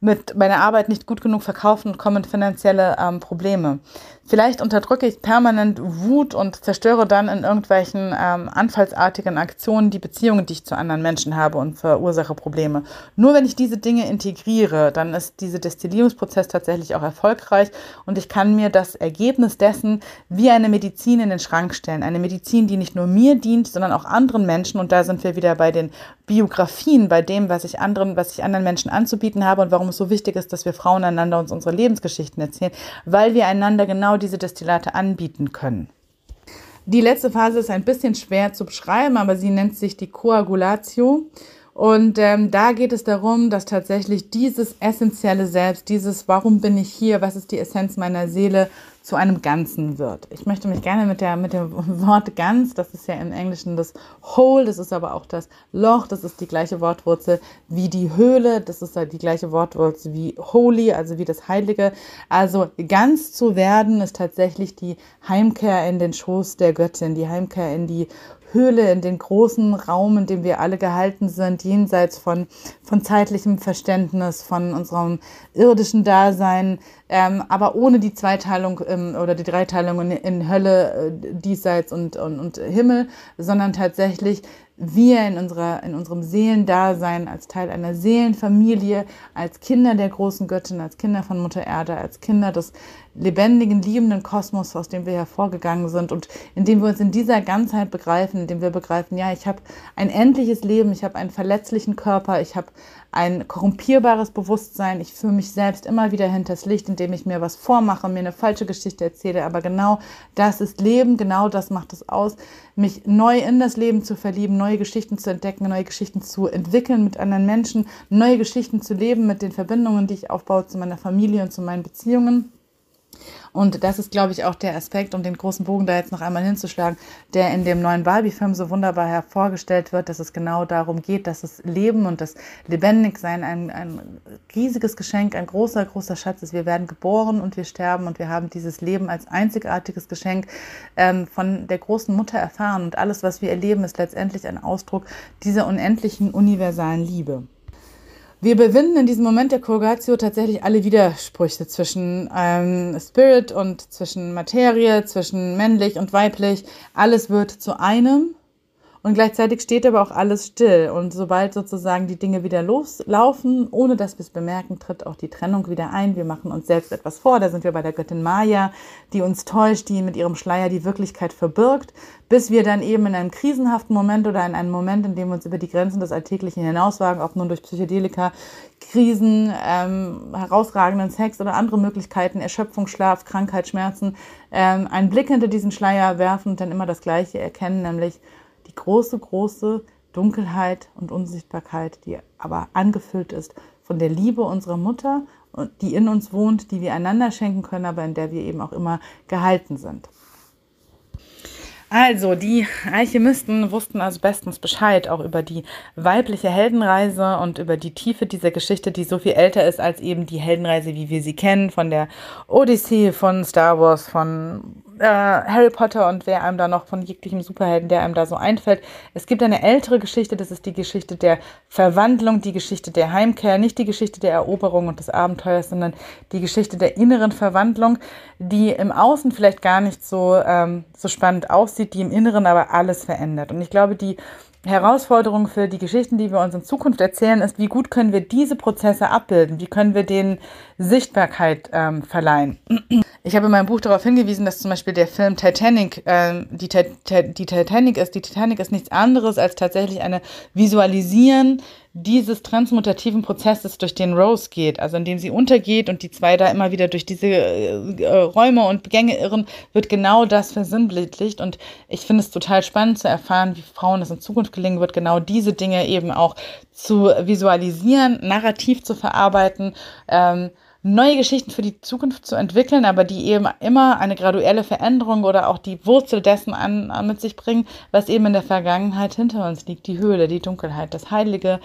Speaker 1: mit meiner Arbeit nicht gut genug verkaufen und komme in finanzielle ähm, Probleme. Vielleicht unterdrücke ich permanent Wut und zerstöre dann in irgendwelchen ähm, anfallsartigen Aktionen die Beziehungen, die ich zu anderen Menschen habe und verursache Probleme. Nur wenn ich diese Dinge integriere, dann ist dieser Destillierungsprozess tatsächlich auch erfolgreich und ich kann mir das Ergebnis dessen wie eine Medizin in den Schrank stellen. Eine Medizin, die nicht nur mir dient, sondern auch anderen Menschen. Und da sind wir wieder bei den Biografien, bei dem, was ich anderen, was ich anderen Menschen anzubieten habe und warum es so wichtig ist, dass wir Frauen einander uns unsere Lebensgeschichten erzählen, weil wir einander genau diese Destillate anbieten können. Die letzte Phase ist ein bisschen schwer zu beschreiben, aber sie nennt sich die Coagulatio. Und ähm, da geht es darum, dass tatsächlich dieses essentielle Selbst, dieses Warum bin ich hier, was ist die Essenz meiner Seele, zu einem Ganzen wird. Ich möchte mich gerne mit, der, mit dem <laughs> Wort ganz, das ist ja im Englischen das Whole, das ist aber auch das Loch, das ist die gleiche Wortwurzel wie die Höhle, das ist halt die gleiche Wortwurzel wie Holy, also wie das Heilige. Also ganz zu werden ist tatsächlich die Heimkehr in den Schoß der Göttin, die Heimkehr in die Höhle, in den großen Raum, in dem wir alle gehalten sind, jenseits von, von zeitlichem Verständnis, von unserem irdischen Dasein, ähm, aber ohne die Zweiteilung ähm, oder die Dreiteilung in, in Hölle, äh, Diesseits und, und, und Himmel, sondern tatsächlich wir in, unserer, in unserem Seelendasein als Teil einer Seelenfamilie, als Kinder der großen Göttin, als Kinder von Mutter Erde, als Kinder des lebendigen, liebenden Kosmos, aus dem wir hervorgegangen sind und in dem wir uns in dieser Ganzheit begreifen, in dem wir begreifen, ja, ich habe ein endliches Leben, ich habe einen verletzlichen Körper, ich habe ein korrumpierbares Bewusstsein. Ich führe mich selbst immer wieder hinters Licht, indem ich mir was vormache, mir eine falsche Geschichte erzähle. Aber genau das ist Leben, genau das macht es aus, mich neu in das Leben zu verlieben, neue Geschichten zu entdecken, neue Geschichten zu entwickeln mit anderen Menschen, neue Geschichten zu leben mit den Verbindungen, die ich aufbaue zu meiner Familie und zu meinen Beziehungen. Und das ist, glaube ich, auch der Aspekt, um den großen Bogen da jetzt noch einmal hinzuschlagen, der in dem neuen Barbie-Film so wunderbar hervorgestellt wird, dass es genau darum geht, dass das Leben und das Lebendigsein ein, ein riesiges Geschenk, ein großer, großer Schatz ist. Wir werden geboren und wir sterben und wir haben dieses Leben als einzigartiges Geschenk ähm, von der großen Mutter erfahren. Und alles, was wir erleben, ist letztendlich ein Ausdruck dieser unendlichen, universalen Liebe. Wir bewinden in diesem Moment der Corrugatio tatsächlich alle Widersprüche zwischen ähm, Spirit und zwischen Materie, zwischen männlich und weiblich. Alles wird zu einem und gleichzeitig steht aber auch alles still. Und sobald sozusagen die Dinge wieder loslaufen, ohne dass wir es bemerken, tritt auch die Trennung wieder ein. Wir machen uns selbst etwas vor. Da sind wir bei der Göttin Maya, die uns täuscht, die mit ihrem Schleier die Wirklichkeit verbirgt, bis wir dann eben in einem krisenhaften Moment oder in einem Moment, in dem wir uns über die Grenzen des Alltäglichen hinauswagen, ob nun durch Psychedelika, Krisen, ähm, herausragenden Sex oder andere Möglichkeiten, Erschöpfung, Schlaf, Krankheit, Schmerzen, ähm, einen Blick hinter diesen Schleier werfen und dann immer das Gleiche erkennen, nämlich die große, große Dunkelheit und Unsichtbarkeit, die aber angefüllt ist von der Liebe unserer Mutter, die in uns wohnt, die wir einander schenken können, aber in der wir eben auch immer gehalten sind. Also, die Alchemisten wussten also bestens Bescheid, auch über die weibliche Heldenreise und über die Tiefe dieser Geschichte, die so viel älter ist als eben die Heldenreise, wie wir sie kennen, von der Odyssee, von Star Wars, von äh, Harry Potter und wer einem da noch von jeglichem Superhelden, der einem da so einfällt. Es gibt eine ältere Geschichte, das ist die Geschichte der Verwandlung, die Geschichte der Heimkehr, nicht die Geschichte der Eroberung und des Abenteuers, sondern die Geschichte der inneren Verwandlung, die im Außen vielleicht gar nicht so, ähm, so spannend aussieht, die im Inneren aber alles verändert. Und ich glaube, die Herausforderung für die Geschichten, die wir uns in Zukunft erzählen, ist, wie gut können wir diese Prozesse abbilden? Wie können wir denen Sichtbarkeit ähm, verleihen? Ich habe in meinem Buch darauf hingewiesen, dass zum Beispiel der Film Titanic, äh, die, die Titanic ist, die Titanic ist nichts anderes als tatsächlich eine Visualisieren dieses transmutativen Prozesses, durch den Rose geht, also indem sie untergeht und die zwei da immer wieder durch diese äh, Räume und Gänge irren, wird genau das versinnbildlicht. Und ich finde es total spannend zu erfahren, wie Frauen es in Zukunft gelingen wird, genau diese Dinge eben auch zu visualisieren, narrativ zu verarbeiten. Ähm, neue Geschichten für die Zukunft zu entwickeln, aber die eben immer eine graduelle Veränderung oder auch die Wurzel dessen an, an mit sich bringen, was eben in der Vergangenheit hinter uns liegt. Die Höhle, die Dunkelheit, das Heilige,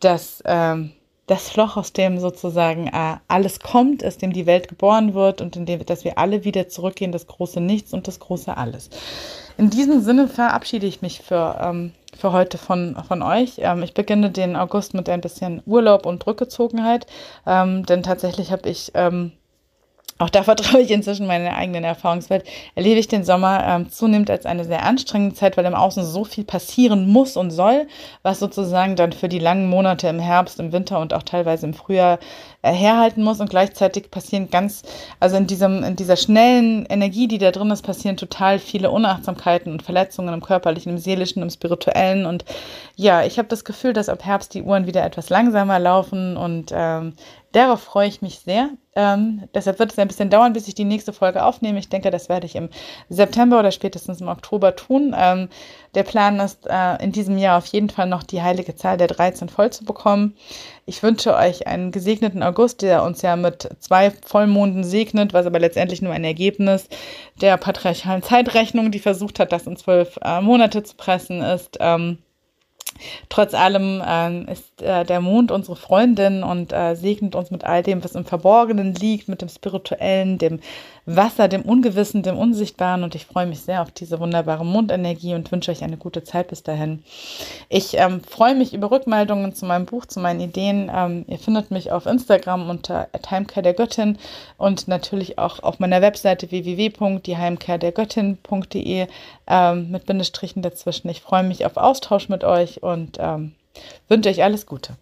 Speaker 1: das, ähm, das Loch, aus dem sozusagen äh, alles kommt, aus dem die Welt geboren wird und in dem, dass wir alle wieder zurückgehen, das große Nichts und das große Alles. In diesem Sinne verabschiede ich mich für ähm, für heute von, von euch. Ähm, ich beginne den August mit ein bisschen Urlaub und Rückgezogenheit, ähm, denn tatsächlich habe ich ähm, auch da vertraue ich inzwischen meiner eigenen Erfahrungswelt, erlebe ich den Sommer ähm, zunehmend als eine sehr anstrengende Zeit, weil im Außen so viel passieren muss und soll, was sozusagen dann für die langen Monate im Herbst, im Winter und auch teilweise im Frühjahr äh, herhalten muss. Und gleichzeitig passieren ganz, also in diesem, in dieser schnellen Energie, die da drin ist, passieren total viele Unachtsamkeiten und Verletzungen im körperlichen, im seelischen, im spirituellen. Und ja, ich habe das Gefühl, dass ab Herbst die Uhren wieder etwas langsamer laufen und ähm, Darauf freue ich mich sehr. Ähm, deshalb wird es ein bisschen dauern, bis ich die nächste Folge aufnehme. Ich denke, das werde ich im September oder spätestens im Oktober tun. Ähm, der Plan ist, äh, in diesem Jahr auf jeden Fall noch die heilige Zahl der 13 voll zu bekommen. Ich wünsche euch einen gesegneten August, der uns ja mit zwei Vollmonden segnet, was aber letztendlich nur ein Ergebnis der patriarchalen Zeitrechnung, die versucht hat, das in zwölf äh, Monate zu pressen, ist. Ähm, Trotz allem äh, ist äh, der Mond unsere Freundin und äh, segnet uns mit all dem, was im Verborgenen liegt, mit dem Spirituellen, dem Wasser, dem Ungewissen, dem Unsichtbaren. Und ich freue mich sehr auf diese wunderbare Mondenergie und wünsche euch eine gute Zeit bis dahin. Ich ähm, freue mich über Rückmeldungen zu meinem Buch, zu meinen Ideen. Ähm, ihr findet mich auf Instagram unter Heimkehr der Göttin und natürlich auch auf meiner Webseite www.dieheimkehrdergöttin.de ähm, mit Bindestrichen dazwischen. Ich freue mich auf Austausch mit euch und ähm, wünsche euch alles Gute.